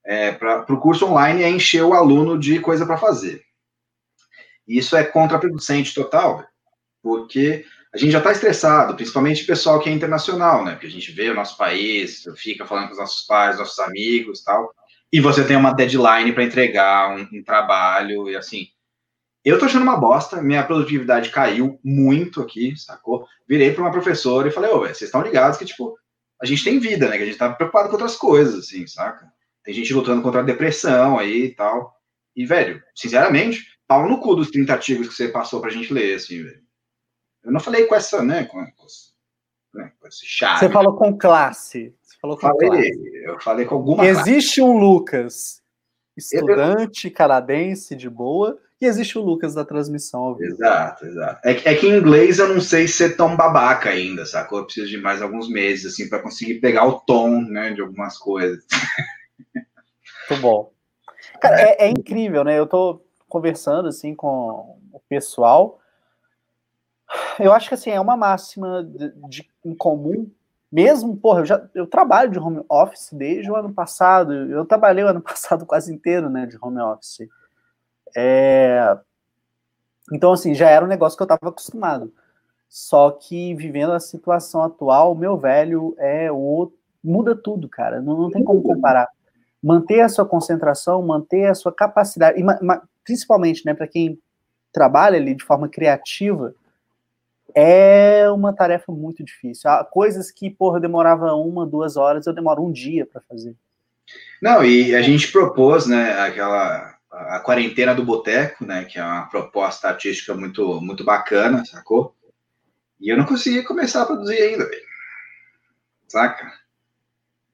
é, para o curso online é encher o aluno de coisa para fazer. isso é contraproducente total, porque a gente já está estressado, principalmente o pessoal que é internacional, né? Porque a gente vê o nosso país, fica falando com os nossos pais, nossos amigos tal, e você tem uma deadline para entregar um, um trabalho e assim eu tô achando uma bosta, minha produtividade caiu muito aqui, sacou? Virei para uma professora e falei, ô, vocês estão ligados que, tipo, a gente tem vida, né? Que a gente tá preocupado com outras coisas, assim, saca? Tem gente lutando contra a depressão aí e tal. E, velho, sinceramente, pau no cu dos 30 artigos que você passou pra gente ler, assim, velho. Eu não falei com essa, né, com, com, né, com esse chave. Você falou com classe. Você falou com falei, classe. Eu falei com alguma Existe classe. um Lucas, estudante eu... canadense de boa, e existe o Lucas da transmissão. Exato, exato. É, é, que em inglês eu não sei ser tão babaca ainda, sacou? Eu preciso de mais alguns meses, assim, para conseguir pegar o tom, né, de algumas coisas. *laughs* Muito bom. Cara, é, é incrível, né? Eu tô conversando, assim, com o pessoal. Eu acho que, assim, é uma máxima de, de em comum mesmo, porra, eu já eu trabalho de home office desde o ano passado. Eu trabalhei o ano *laughs* passado quase inteiro, né, de home office. É... Então, assim, já era um negócio que eu estava acostumado. Só que vivendo a situação atual, meu velho é o muda tudo, cara. Não, não tem como comparar. Manter a sua concentração, manter a sua capacidade, e, principalmente, né, para quem trabalha ali de forma criativa, é uma tarefa muito difícil. Há coisas que, porra, demorava uma, duas horas, eu demoro um dia para fazer. Não, e a gente propôs, né, aquela a quarentena do boteco, né, que é uma proposta artística muito muito bacana, sacou? E eu não consegui começar a produzir ainda. Saca?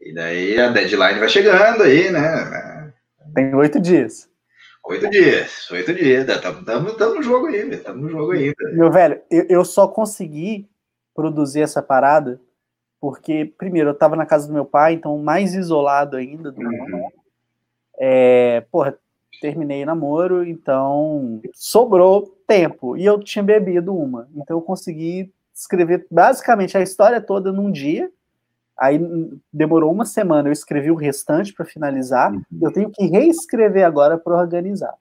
E daí a deadline vai chegando aí, né? Tem oito dias. Oito dias, oito dias. Estamos no jogo ainda, estamos no jogo ainda. Meu velho, eu, eu só consegui produzir essa parada porque, primeiro, eu estava na casa do meu pai, então mais isolado ainda do uhum. mundo. É, porra, terminei namoro, então sobrou tempo. E eu tinha bebido uma. Então eu consegui escrever basicamente a história toda num dia. Aí demorou uma semana, eu escrevi o restante para finalizar. Uhum. Eu tenho que reescrever agora para organizar.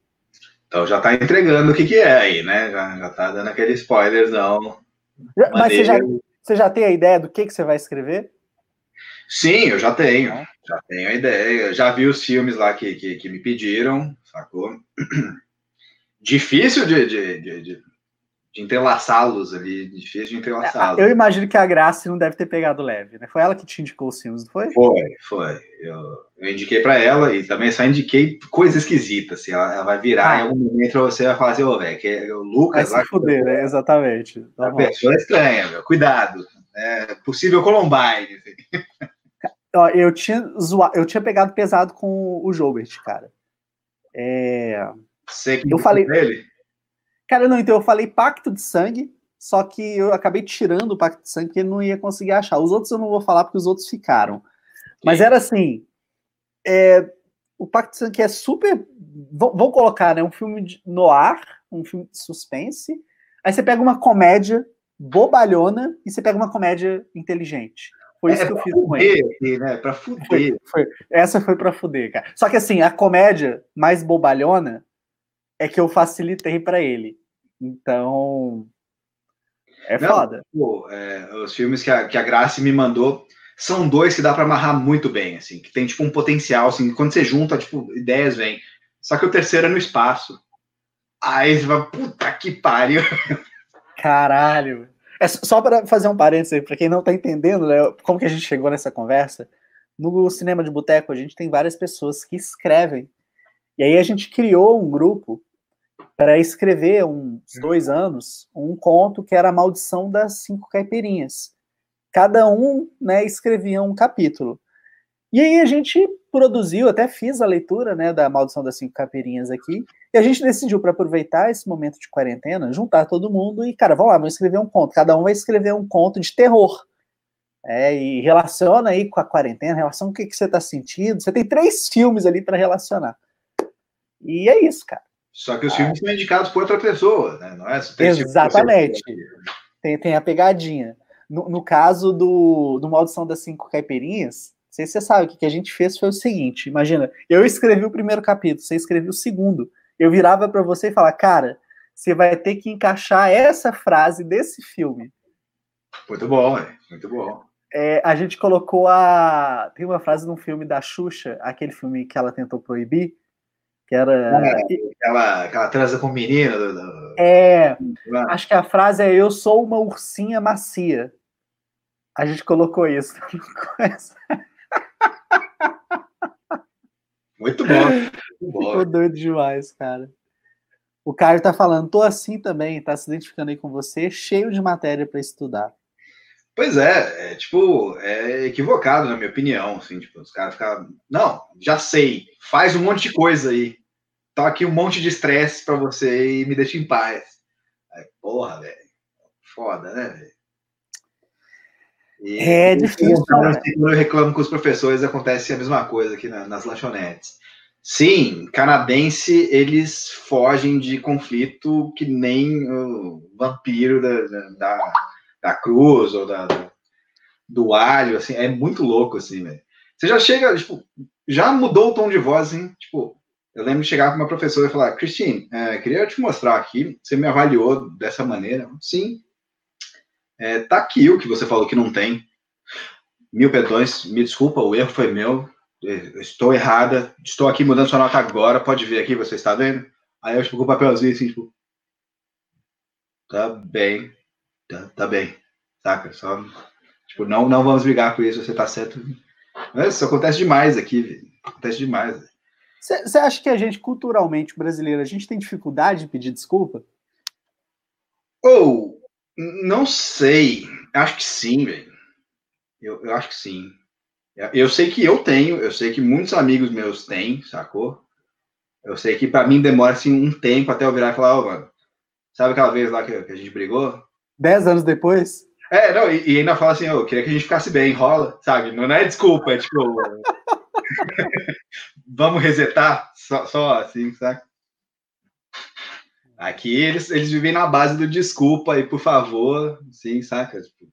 Então já está entregando o que, que é aí, né? Já, já tá dando aquele spoiler, não. Mas você já, você já tem a ideia do que, que você vai escrever? Sim, eu já tenho. Já tenho a ideia. Já vi os filmes lá que, que, que me pediram, sacou? *clears throat* Difícil de, de, de, de, de entrelaçá-los ali, difícil de entrelaçá-los. Eu imagino que a Graça não deve ter pegado leve, né? Foi ela que te indicou os filmes, não foi? Foi, foi. Eu, eu indiquei para ela e também só indiquei coisa esquisita, assim, ela, ela vai virar ah. em algum momento você vai falar assim, ô, velho, que é o Lucas vai se fuder, né? Exatamente. Tá a pessoa é estranha, meu. cuidado. É possível Columbine. Assim. *laughs* Ó, eu tinha zoa... eu tinha pegado pesado com o Joubert, cara. É... Você que eu falei dele? Cara, não, então eu falei pacto de sangue, só que eu acabei tirando o pacto de sangue porque não ia conseguir achar. Os outros eu não vou falar porque os outros ficaram. Mas era assim, é, o Pacto de Sangue é super. Vão colocar, né? Um filme de noir, um filme de suspense. Aí você pega uma comédia bobalhona e você pega uma comédia inteligente. Foi isso é, que eu fiz com ele. Né? Pra fuder. Foi, foi, essa foi pra fuder, cara. Só que assim, a comédia mais bobalhona é que eu facilitei para ele. Então. É Não, foda. Pô, é, os filmes que a, que a Grace me mandou são dois que dá para amarrar muito bem, assim, que tem tipo um potencial, assim, quando você junta, tipo, ideias vêm. Só que o terceiro é no espaço. Aí você vai, puta que pariu. *laughs* Caralho. É só para fazer um parênteses aí, para quem não tá entendendo, né, como que a gente chegou nessa conversa. No cinema de boteco, a gente tem várias pessoas que escrevem. E aí a gente criou um grupo para escrever, uns dois anos, um conto que era a Maldição das Cinco Caipirinhas. Cada um né, escrevia um capítulo. E aí a gente produziu, até fiz a leitura né, da Maldição das Cinco Caipirinhas aqui, e a gente decidiu, para aproveitar esse momento de quarentena, juntar todo mundo e, cara, vamos lá, vamos escrever um conto. Cada um vai escrever um conto de terror. É, e relaciona aí com a quarentena, relaciona o que, que você está sentindo. Você tem três filmes ali para relacionar. E é isso, cara. Só que os ah. filmes são indicados por outra pessoa, né? Não é? Tem Exatamente. Tem, tem a pegadinha. No, no, caso do, do Maldição das Cinco Caipirinhas, não sei se você sabe, o que, que a gente fez foi o seguinte: imagina, eu escrevi o primeiro capítulo, você escreveu o segundo. Eu virava para você e falava, cara, você vai ter que encaixar essa frase desse filme. Muito bom, muito bom. É, a gente colocou a. Tem uma frase num filme da Xuxa, aquele filme que ela tentou proibir, que era. É, aquela, aquela transa com o menino. Do, do... É. Acho que a frase é: Eu sou uma ursinha macia. A gente colocou isso. *laughs* Muito bom. Muito bom. Ficou doido demais, cara. O Caio tá falando, tô assim também, tá se identificando aí com você, cheio de matéria para estudar. Pois é, é, tipo, é equivocado, na minha opinião, assim, tipo, os caras ficam, não, já sei, faz um monte de coisa aí, tá aqui um monte de estresse para você e me deixa em paz. Aí, porra, velho, foda, né, velho? É difícil. Quando eu reclamo com os professores, acontece a mesma coisa aqui na, nas lanchonetes. Sim, canadense, eles fogem de conflito que nem o vampiro da, da, da cruz ou da, do alho, assim, é muito louco, assim, velho. Você já chega, tipo, já mudou o tom de voz, assim, tipo, eu lembro de chegar com uma professora e falar, Christine, é, queria te mostrar aqui, você me avaliou dessa maneira. Sim, é, tá aqui o que você falou que não tem. Mil perdões, me desculpa, o erro foi meu, estou errada, estou aqui mudando sua nota agora, pode ver aqui, você está vendo? Aí eu, tipo, com o papelzinho assim, tipo, tá bem, tá, tá bem, saca? Só, tipo, não, não vamos brigar com isso, você tá certo. Mas isso acontece demais aqui, acontece demais. Você acha que a gente, culturalmente brasileiro, a gente tem dificuldade de pedir desculpa? Ou, oh, não sei. Acho que sim, velho. Eu, eu acho que sim. Eu sei que eu tenho, eu sei que muitos amigos meus têm, sacou? Eu sei que para mim demora assim um tempo até eu virar e falar, ô, oh, mano, sabe aquela vez lá que, que, a gente brigou? Dez anos depois? É, não, e, e ainda fala assim, eu queria que a gente ficasse bem, rola, sabe? Não, não é desculpa, é tipo. *laughs* Vamos resetar? Só, só assim, sabe? Aqui eles, eles vivem na base do desculpa e por favor, sim, saca? Tipo,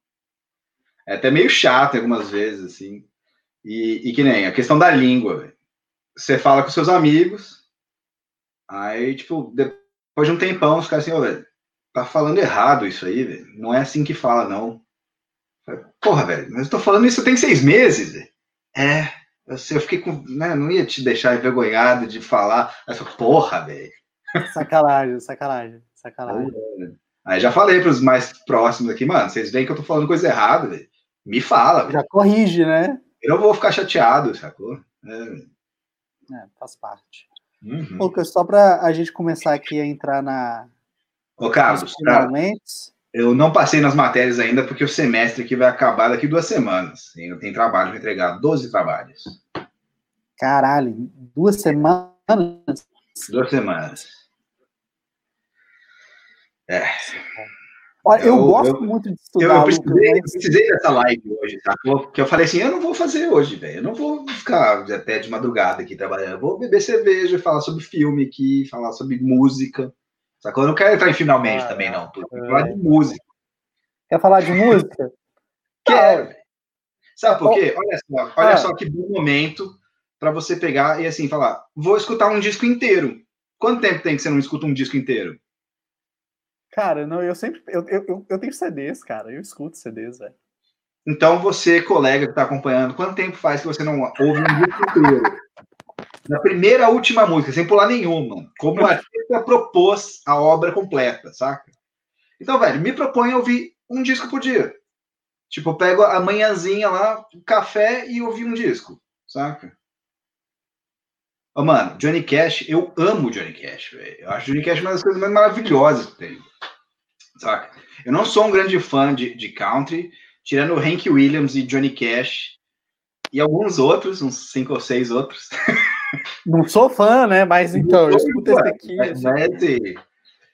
é até meio chato algumas vezes, assim. E, e que nem a questão da língua. Você fala com seus amigos, aí, tipo, depois de um tempão, os caras assim, ô, velho, tá falando errado isso aí, velho. Não é assim que fala, não. Porra, velho, mas eu tô falando isso tem seis meses, velho. É, eu, eu fiquei com. Né, não ia te deixar envergonhado de falar. Essa porra, velho. Sacanagem, sacanagem, sacanagem. Aí já falei para os mais próximos aqui, mano, vocês veem que eu tô falando coisa errada, velho. Me fala. Já corrige, né? Eu não vou ficar chateado, sacou? É. É, faz parte. Uhum. Lucas, só para a gente começar aqui a entrar na. Ô, Carlos, finalmente. eu não passei nas matérias ainda porque o semestre aqui vai acabar daqui duas semanas. Eu tenho trabalho para entregar, 12 trabalhos. Caralho, duas semanas? Duas semanas. É. Olha, eu, eu gosto eu, muito de estudar. Eu, eu precisei, mas... precisei, dessa live hoje, tá? Porque eu falei assim, eu não vou fazer hoje, velho. Eu não vou ficar até de madrugada aqui trabalhando. Eu vou beber cerveja, falar sobre filme aqui, falar sobre música. Sacou? Eu não quero entrar em finalmente ah, também, não. Tô é. falar de música. Quer falar de música? *laughs* Quero. Sabe por quê? Olha só, olha ah. só que bom momento para você pegar e assim falar, vou escutar um disco inteiro. Quanto tempo tem que você não escuta um disco inteiro? Cara, não, eu sempre. Eu, eu, eu tenho CDs, cara. Eu escuto CDs, velho. Então, você, colega que está acompanhando, quanto tempo faz que você não ouve um disco inteiro? Na primeira última música, sem pular nenhuma. Como a artista propôs a obra completa, saca? Então, velho, me propõe ouvir um disco por dia. Tipo, eu pego a manhãzinha lá, café e ouvir um disco, saca? Oh, mano, Johnny Cash, eu amo Johnny Cash, velho. Eu acho Johnny Cash uma das coisas mais maravilhosas que tem. Saca? Eu não sou um grande fã de, de country, tirando Hank Williams e Johnny Cash e alguns outros, uns cinco ou seis outros. *laughs* Não sou fã, né? Mas então, eu escuto esse aqui. Mas, assim.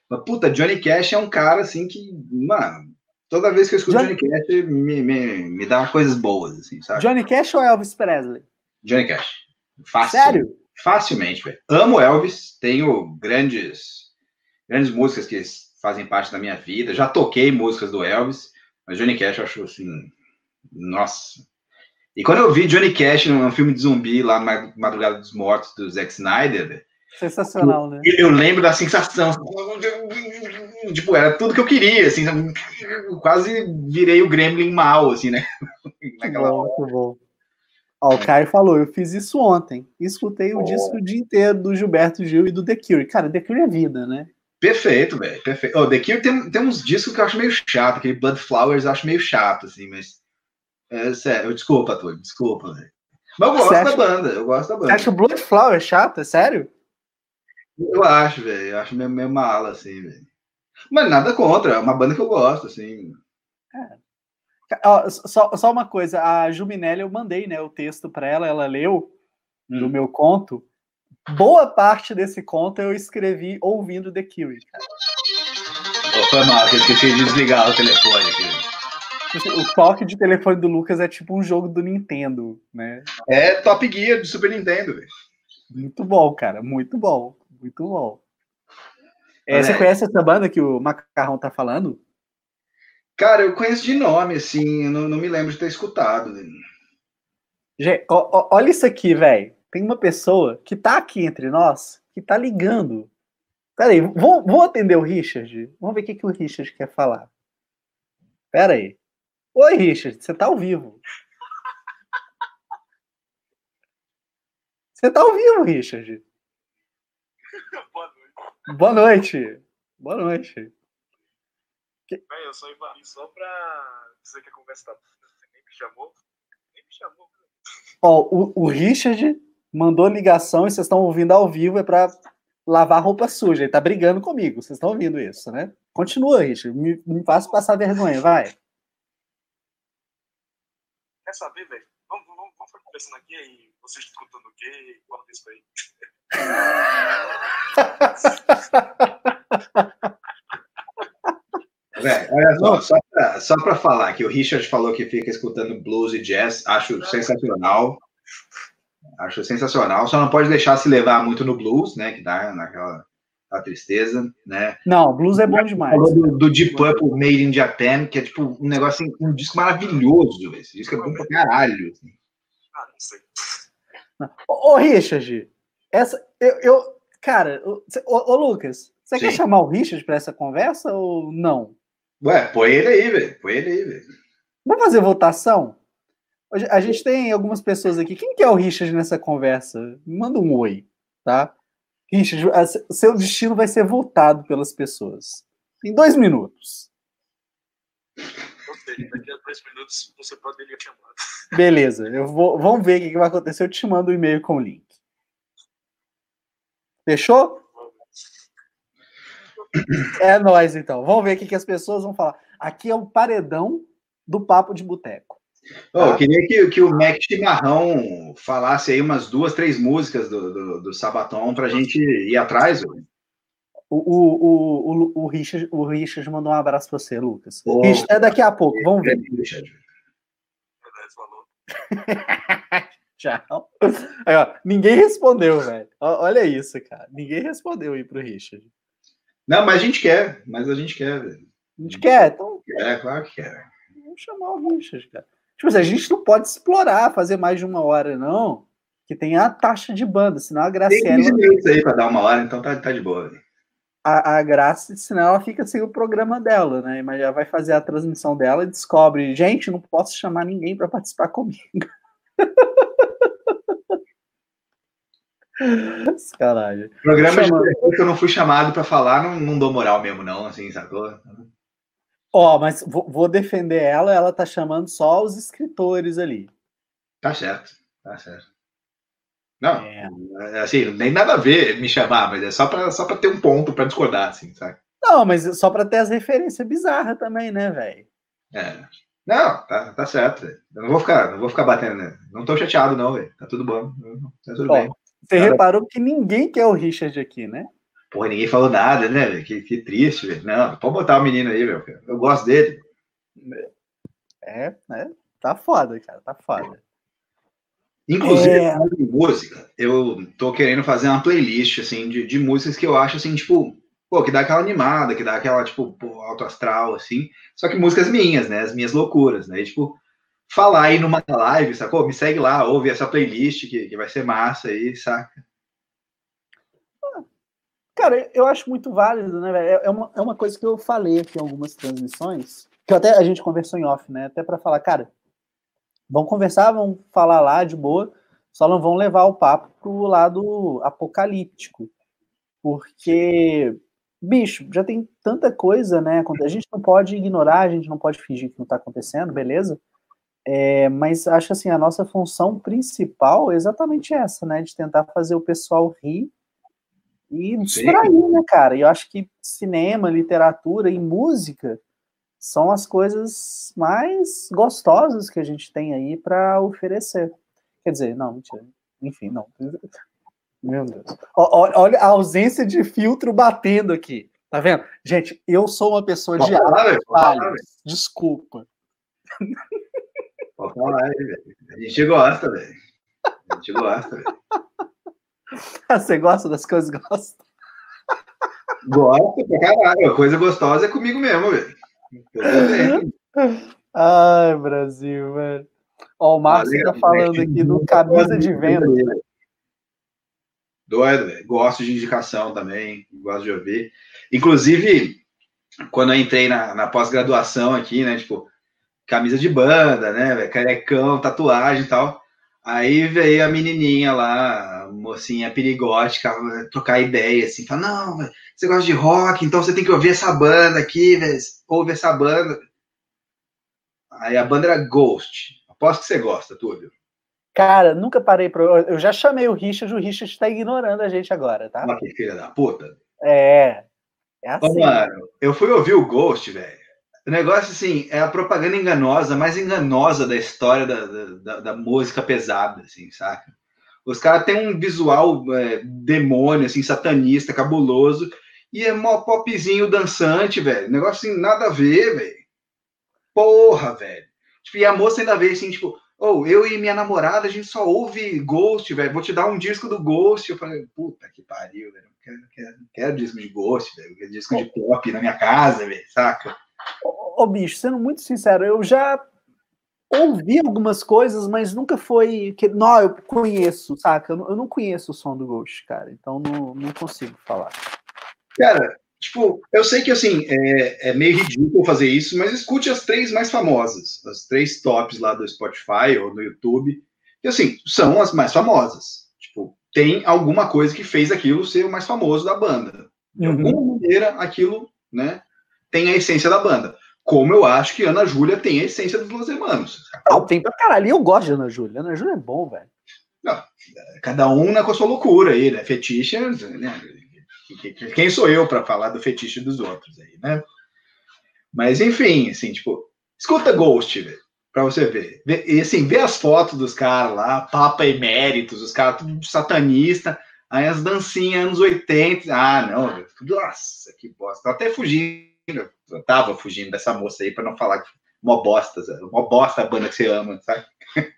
mas, puta, Johnny Cash é um cara assim que, mano, toda vez que eu escuto Johnny, Johnny Cash me, me, me dá coisas boas, assim, sabe? Johnny Cash ou Elvis Presley? Johnny Cash. Fácil. Sério? Facilmente, velho. Amo Elvis, tenho grandes, grandes músicas que fazem parte da minha vida. Já toquei músicas do Elvis, mas Johnny Cash eu acho assim, nossa. E quando eu vi Johnny Cash num filme de zumbi lá na Madrugada dos Mortos do Zack Snyder, sensacional, eu, né? Eu lembro da sensação, tipo, era tudo que eu queria, assim, quase virei o Gremlin mal, assim, né? *laughs* Naquela bom, muito bom. Ó, o Caio falou, eu fiz isso ontem. Escutei o oh. disco o dia inteiro do Gilberto Gil e do The Cure. Cara, The Cure é vida, né? Perfeito, velho. Perfeito. Oh, The Cure tem, tem uns discos que eu acho meio chato, aquele Blood Flowers eu acho meio chato, assim, mas. É sério, desculpa, Arthur, desculpa, velho. Mas eu gosto acha, da banda, eu gosto da banda. Você acha o Blood Flower chato? É sério? Eu acho, velho. Eu acho meio, meio mala, assim, velho. Mas nada contra, é uma banda que eu gosto, assim. É. só, só uma coisa, a Juminelli, eu mandei né, o texto para ela, ela leu hum. do meu conto boa parte desse conto eu escrevi ouvindo The Cure. Oh, foi mal, eu esqueci de desligar o telefone aqui. O toque de telefone do Lucas é tipo um jogo do Nintendo, né? É Top Gear do Super Nintendo, velho. Muito bom, cara. Muito bom. Muito bom. É, você conhece essa banda que o Macarrão tá falando? Cara, eu conheço de nome, assim, não, não me lembro de ter escutado. Gente, ó, ó, olha isso aqui, velho tem uma pessoa que tá aqui entre nós, que tá ligando. Peraí, vou, vou atender o Richard. Vamos ver o que, que o Richard quer falar. Peraí. Oi, Richard, você tá ao vivo. Você tá ao vivo, Richard. Boa noite. Boa noite. Boa noite. Que... Bem, eu só invadi só pra dizer que a conversa tá. Você nem me chamou. Nem me chamou. Ó, o, o Richard mandou ligação e vocês estão ouvindo ao vivo, é para lavar roupa suja. Ele tá brigando comigo, vocês estão ouvindo isso, né? Continua, Richard, me, me faça passar vergonha, vai. Quer saber, velho? Vamos, vamos, vamos ficar conversando aqui e vocês escutando o quê? Corta isso aí. *laughs* Véio, olha só, só pra, só pra falar que o Richard falou que fica escutando blues e jazz, acho sensacional. Acho sensacional. Só não pode deixar se levar muito no blues, né? Que dá naquela a tristeza, né? Não, blues é bom demais. Falou do, do, Deep Purple Made in Japan, que é tipo um negócio, assim, um disco maravilhoso. Esse disco é bom pra caralho. Assim. Ah, não sei. Ô, ô, Richard, essa, eu, eu cara, ô, ô, Lucas, você Sim. quer chamar o Richard para essa conversa ou não? Ué, põe ele aí, velho. Põe ele aí, velho. Vamos fazer votação? A gente tem algumas pessoas aqui. Quem que é o Richard nessa conversa? Manda um oi, tá? Richard, seu destino vai ser votado pelas pessoas. Em dois minutos. Ou seja, daqui a dois minutos você chamar. Beleza, eu vou, vamos ver o que, vai acontecer. Eu te mando o um e-mail com o link. Fechou? É nós então. Vamos ver o que as pessoas vão falar. Aqui é o paredão do papo de boteco. Oh, eu queria que, que o Mac Chimarrão falasse aí umas duas, três músicas do, do, do Sabaton para a gente ir atrás. O, o, o, o, o, Richard, o Richard mandou um abraço para você, Lucas. Oh, Richard, é daqui a pouco, vamos ver. Richard. *laughs* Tchau. Aí, ó, ninguém respondeu, velho. Olha isso, cara. Ninguém respondeu aí pro Richard. Não, mas a gente quer. Mas a gente quer, velho. A gente quer, então. É, claro que quer. Vamos chamar o Richard, cara. Tipo assim, a gente não pode explorar, fazer mais de uma hora, não. Que tem a taxa de banda, senão a Graciela. Tem 15 minutos aí pra dar uma hora, então tá, tá de boa. A, a Graça, senão ela fica sem o programa dela, né? Mas já vai fazer a transmissão dela e descobre, gente, não posso chamar ninguém para participar comigo. *laughs* Caralho. Programa Chama... que eu não fui chamado para falar, não, não dou moral mesmo, não, assim, sacou? Ó, oh, mas vou, defender ela, ela tá chamando só os escritores ali. Tá certo, tá certo. Não, é. é assim, nem nada a ver me chamar, mas é só para só pra ter um ponto para discordar, assim, sabe? Não, mas só para ter as referências bizarras também, né, velho? É. Não, tá, tá certo. Eu não vou ficar, não vou ficar batendo, né? Não tô chateado, não, velho. Tá tudo bom. Tá tudo Ó, bem. Você reparou que ninguém quer o Richard aqui, né? Porra, ninguém falou nada, né? Que, que triste, velho. Não, pode botar o menino aí, meu. Eu gosto dele. É, é, tá foda, cara, tá foda. Inclusive, é... música, eu tô querendo fazer uma playlist, assim, de, de músicas que eu acho, assim, tipo, pô, que dá aquela animada, que dá aquela, tipo, pô, alto astral, assim. Só que músicas minhas, né? As minhas loucuras, né? E, tipo, falar aí numa live, sacou? Me segue lá, ouve essa playlist que, que vai ser massa aí, saca? Cara, eu acho muito válido, né, velho? É uma, é uma coisa que eu falei aqui em algumas transmissões, que até a gente conversou em off, né? Até para falar, cara, vão conversar, vão falar lá de boa, só não vão levar o papo pro lado apocalíptico. Porque, bicho, já tem tanta coisa, né? A gente não pode ignorar, a gente não pode fingir que não tá acontecendo, beleza? É, mas acho assim, a nossa função principal é exatamente essa, né? De tentar fazer o pessoal rir e distrair, né, cara? E eu acho que cinema, literatura e música são as coisas mais gostosas que a gente tem aí para oferecer. Quer dizer, não, mentira. Enfim, não. Meu Deus. Olha a ausência de filtro batendo aqui. Tá vendo? Gente, eu sou uma pessoa de falar, Desculpa. A gente gosta, velho. A gente gosta, velho. *laughs* Você gosta das coisas gosta? Gosto pra caralho. Coisa gostosa é comigo mesmo, velho. Ai, Brasil, velho. Ó, o Márcio tá falando aqui do camisa de venda. Doido, velho. Gosto de indicação também, gosto de ouvir. Inclusive, quando eu entrei na, na pós-graduação aqui, né, tipo, camisa de banda, né, carecão, tatuagem e tal. Aí veio a menininha lá, mocinha perigótica, trocar ideia, assim, falar, não, você gosta de rock, então você tem que ouvir essa banda aqui, ouve essa banda. Aí a banda era Ghost. Aposto que você gosta, Túlio. Cara, nunca parei pra... Eu já chamei o Richard, o Richard está ignorando a gente agora, tá? Olha que filha da puta. É. É assim. Ô, mano, eu fui ouvir o Ghost, velho. O negócio, assim, é a propaganda enganosa, mais enganosa da história da, da, da música pesada, assim, saca? Os caras têm um visual é, demônio, assim, satanista, cabuloso, e é mó popzinho dançante, velho. Negócio assim, nada a ver, velho. Porra, velho. Tipo, e a moça ainda veio assim, tipo, oh, eu e minha namorada, a gente só ouve Ghost, velho. Vou te dar um disco do Ghost. Eu falei, puta que pariu, velho. Quero, quero, quero disco de Ghost, velho. Quero disco de pop na minha casa, velho, saca? Ô, bicho, sendo muito sincero, eu já ouvi algumas coisas, mas nunca foi que não, eu conheço, saca? Eu não, eu não conheço o som do Ghost, cara, então não, não consigo falar. Cara, tipo, eu sei que assim é, é, meio ridículo fazer isso, mas escute as três mais famosas, as três tops lá do Spotify ou no YouTube, que assim são as mais famosas. Tipo, tem alguma coisa que fez aquilo ser o mais famoso da banda. De uhum. alguma maneira, aquilo, né? tem a essência da banda. Como eu acho que Ana Júlia tem a essência dos Los Hermanos. Não, tem pra caralho. Eu gosto de Ana Júlia. Ana Júlia é bom, velho. Não, cada um né, com a sua loucura aí, né? Fetiche, né? Quem sou eu para falar do fetiche dos outros aí, né? Mas enfim, assim, tipo, escuta Ghost, velho, pra você ver. E assim, vê as fotos dos caras lá, Papa Eméritos, os caras tudo satanista, aí as dancinhas anos 80. Ah, não, velho. Nossa, que bosta. Tô até fugindo. Eu tava fugindo dessa moça aí para não falar que uma bosta, uma bosta a banda que você ama, sabe? *laughs*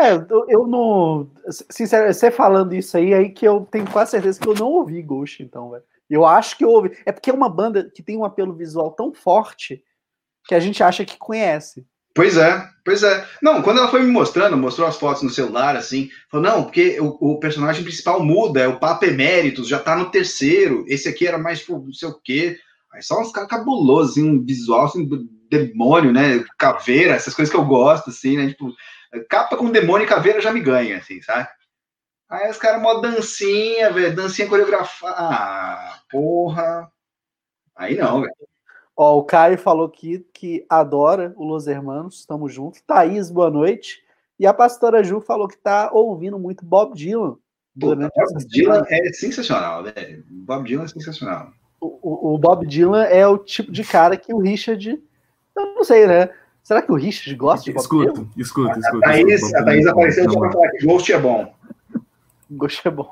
É, eu não. Sinceramente, você falando isso aí, aí que eu tenho quase certeza que eu não ouvi Ghost, então, velho. Eu acho que eu ouvi. É porque é uma banda que tem um apelo visual tão forte que a gente acha que conhece. Pois é, pois é. Não, quando ela foi me mostrando, mostrou as fotos no celular, assim, falou, não, porque o, o personagem principal muda, é o Papa Eméritos, já tá no terceiro, esse aqui era mais, tipo, não sei o quê. Aí só uns caras cabulosos, assim, um visual, assim, demônio, né, caveira, essas coisas que eu gosto, assim, né, tipo, capa com demônio e caveira já me ganha, assim, sabe? Aí os caras, mó dancinha, velho, dancinha coreografada. Ah, porra. Aí não, velho. Ó, o Caio falou aqui que adora o Los Hermanos, estamos juntos. Thaís, boa noite. E a pastora Ju falou que tá ouvindo muito Bob Dylan. Bob Dylan é sensacional, velho. Bob Dylan é sensacional. O, o, Bob Dylan é o tipo de cara que o Richard. Eu não sei, né? Será que o Richard gosta de Bob escuta, Dylan? Escuta, escuta. A Thaís, a Thaís apareceu só pra falar que Ghost é bom. Ghost é bom.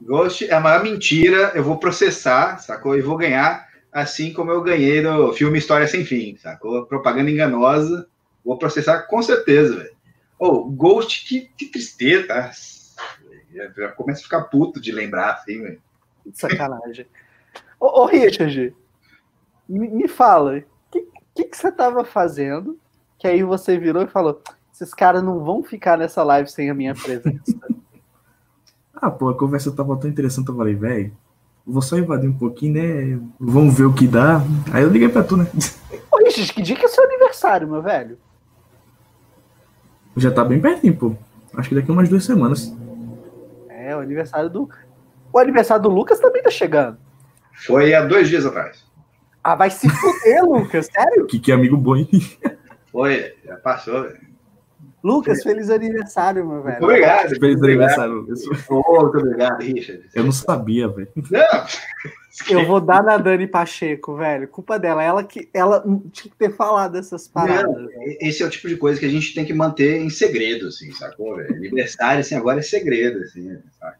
Ghost é a maior mentira. Eu vou processar, sacou? E vou ganhar assim como eu ganhei no filme História Sem Fim, sacou? Propaganda enganosa. Vou processar com certeza, velho. Oh, Ghost, que, que tristeza. Tá? Já começa a ficar puto de lembrar, assim, velho. Sacanagem. Ô, ô Richard, me, me fala, o que, que, que você tava fazendo? Que aí você virou e falou: esses caras não vão ficar nessa live sem a minha presença. *laughs* ah, pô, a conversa tava tão interessante, eu falei, velho, vou só invadir um pouquinho, né? Vamos ver o que dá. Aí eu liguei pra tu, né? Ô, Richard, que dia que é seu aniversário, meu velho? Já tá bem pertinho, pô. Acho que daqui umas duas semanas. É, o aniversário do. O aniversário do Lucas também tá chegando. Foi há dois dias atrás. Ah, vai se fuder, *laughs* Lucas, sério? Que, que amigo bom, hein? Foi, já passou, velho. Lucas, feliz aniversário, meu velho. Obrigado. Feliz aniversário. Eu, sou... oh, muito obrigado, Richard. eu não sabia, velho. Não. Eu vou dar na Dani Pacheco, velho. Culpa dela. Ela que ela tinha que ter falado essas paradas. Não, esse é o tipo de coisa que a gente tem que manter em segredo, assim, sacou? Velho? Aniversário, assim, agora é segredo, assim, sabe?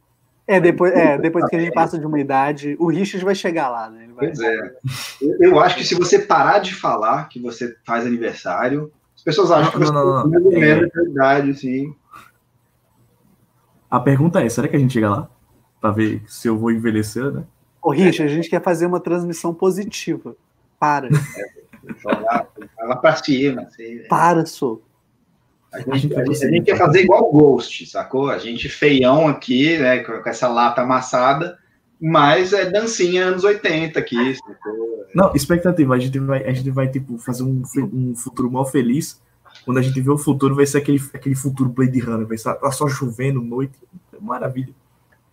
É, depois, é, depois que a gente passa de uma idade, o Richard vai chegar lá, né? Ele vai... Pois é. Eu, eu acho que se você parar de falar que você faz aniversário, pessoas acham que Não, você não, não, tem não. mais ou menos a idade, assim. A pergunta é, será que a gente chega lá? Pra ver se eu vou envelhecer, né? Ô, Richard, a gente quer fazer uma transmissão positiva. Para. Jogar, falar pra cima, assim. Para, sou. A gente, a, gente, a gente quer fazer igual o Ghost, sacou? A gente feião aqui, né, com essa lata amassada, mas é dancinha anos 80 aqui? Não, expectativa. A gente vai, a gente vai tipo, fazer um, um futuro mal feliz. Quando a gente vê o futuro, vai ser aquele, aquele futuro Blade Runner. Vai estar tá só chovendo, noite. Maravilha.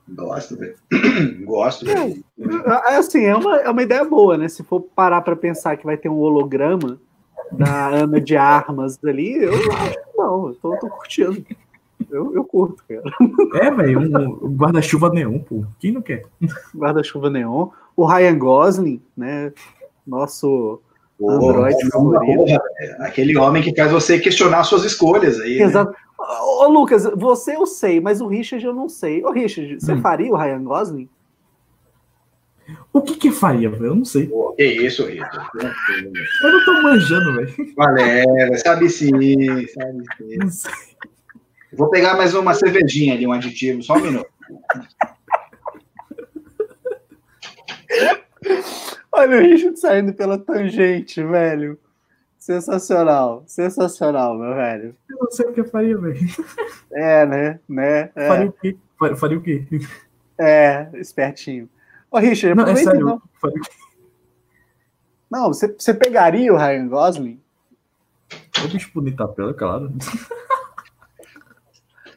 Gosto, velho. *clears throat* Gosto, velho. É, Assim, é uma, é uma ideia boa, né? Se for parar pra pensar que vai ter um holograma da Ana de Armas ali, eu acho que não, eu tô, tô curtindo. Eu, eu curto, cara. É, velho, um, guarda-chuva neon, pô. Quem não quer? Guarda-chuva neon. O Ryan Gosling, né? Nosso Pô, Android porra, favorito. velho. Aquele homem que faz você questionar suas escolhas aí. né? Exato. Ô, ô, Lucas, você eu sei, mas o Richard eu não sei. Ô, Richard, você Hum. faria o Ryan Gosling? O que que faria, velho? Eu não sei. Pô, que isso, Rito? Eu não tô manjando, velho. Valera, sabe sim, sabe sim. Não sei. Vou pegar mais uma cervejinha ali, um aditivo, só um minuto. Olha o Richard saindo pela tangente, velho. Sensacional, sensacional, meu velho. Eu não sei o que eu faria, velho. É, né? né? É, Faria o quê? Faria, faria o quê? é, espertinho. Ô, Richard, Não, é aproveita sério. então. Faria o quê? Não, você, você pegaria o Ryan Gosling? Eu bicho bonito a pele, claro.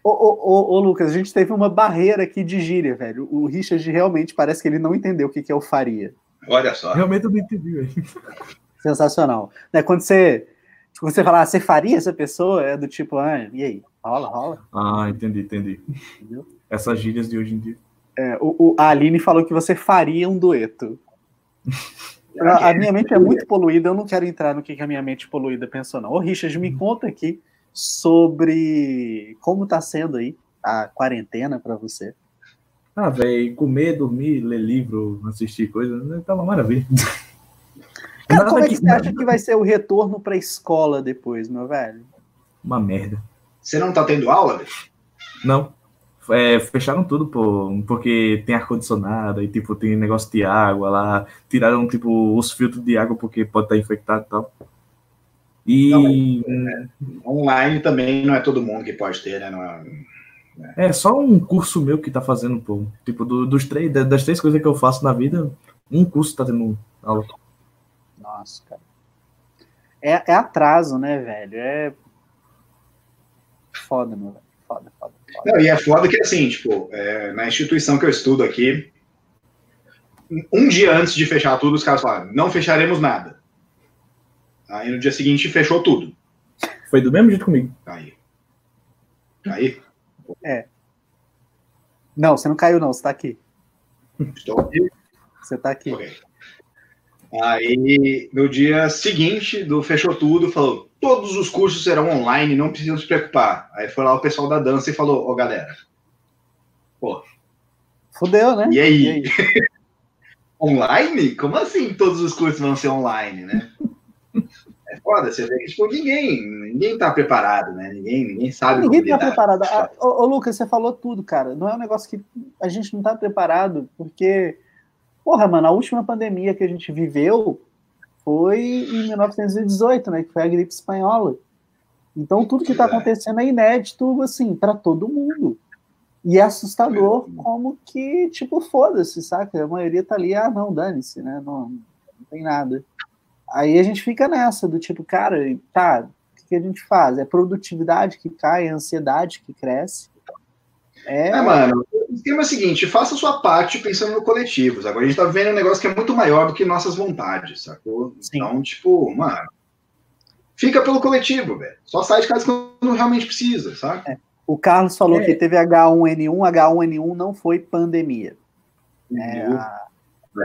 Ô, Ô, ô, ô, Lucas, a gente teve uma barreira aqui de gíria, velho. O Richard realmente parece que ele não entendeu o que, que é o faria. Olha só. Realmente eu não entendi, velho. Sensacional. Né, quando você, quando você falar, ah, você faria essa pessoa, é do tipo, ah, e aí? Rola, rola? Ah, entendi, entendi. Entendeu? Essas gírias de hoje em dia. É, o, o- a Aline falou que você faria um dueto. A, *laughs* a minha mente é muito poluída, eu não quero entrar no que, que a minha mente poluída pensou, não. Ô, Richard, me conta aqui sobre como tá sendo aí a quarentena para você. Ah, velho, comer, dormir, ler livro, assistir coisas, né, tá uma maravilha. Cara, Nada como é que que- você acha que vai ser o retorno pra escola depois, meu velho? Uma merda. Você não tá tendo aula? velho? Não. É, fecharam tudo, pô, porque tem ar-condicionado e, tipo, tem negócio de água lá. Tiraram, tipo, os filtros de água porque pode estar infectado e tal. E Online também não é todo mundo que pode ter, né? Não é- é só um curso meu que tá fazendo, pô. Tipo, do- dos três, da- das três coisas que eu faço na vida, um curso tá tendo aula. Nossa, cara. É, é atraso, né, velho? É foda, meu velho. Foda, foda, foda. Não, e é foda que, assim, tipo, é, na instituição que eu estudo aqui, um dia antes de fechar tudo, os caras falaram, não fecharemos nada. Aí no dia seguinte fechou tudo. Foi do mesmo jeito comigo. Aí. Aí, Não, você não caiu, não. Você tá aqui. estou aqui. Você tá aqui. Ok. Aí, no dia seguinte do fechou tudo, falou: todos os cursos serão online, não precisam se preocupar. Aí foi lá o pessoal da dança e falou: Ô galera, Fudeu, né? e aí? *laughs* Online? Como assim todos os cursos vão ser online, né? É foda, você vê que tipo, ninguém, ninguém tá preparado, né? Ninguém, ninguém sabe Ninguém tá preparado. Ah, ô, ô, Lucas, você falou tudo, cara. Não é um negócio que a gente não tá preparado, porque, porra, mano, a última pandemia que a gente viveu foi em 1918, né? Que foi a gripe espanhola. Então, tudo que tá Verdade. acontecendo é inédito, assim, para todo mundo. E é assustador Verdade. como que, tipo, foda-se, saca? A maioria tá ali, ah, não, dane-se, né? Não, não tem nada. Aí a gente fica nessa, do tipo, cara, tá, o que a gente faz? É produtividade que cai, é ansiedade que cresce. É, É, mano, o esquema é o seguinte: faça a sua parte pensando no coletivo. Agora a gente tá vivendo um negócio que é muito maior do que nossas vontades, sacou? Sim. Então, tipo, mano, fica pelo coletivo, velho. Só sai de casa quando realmente precisa, sabe? o Carlos falou É. que teve H1N1, H1N1 não foi pandemia. É, a,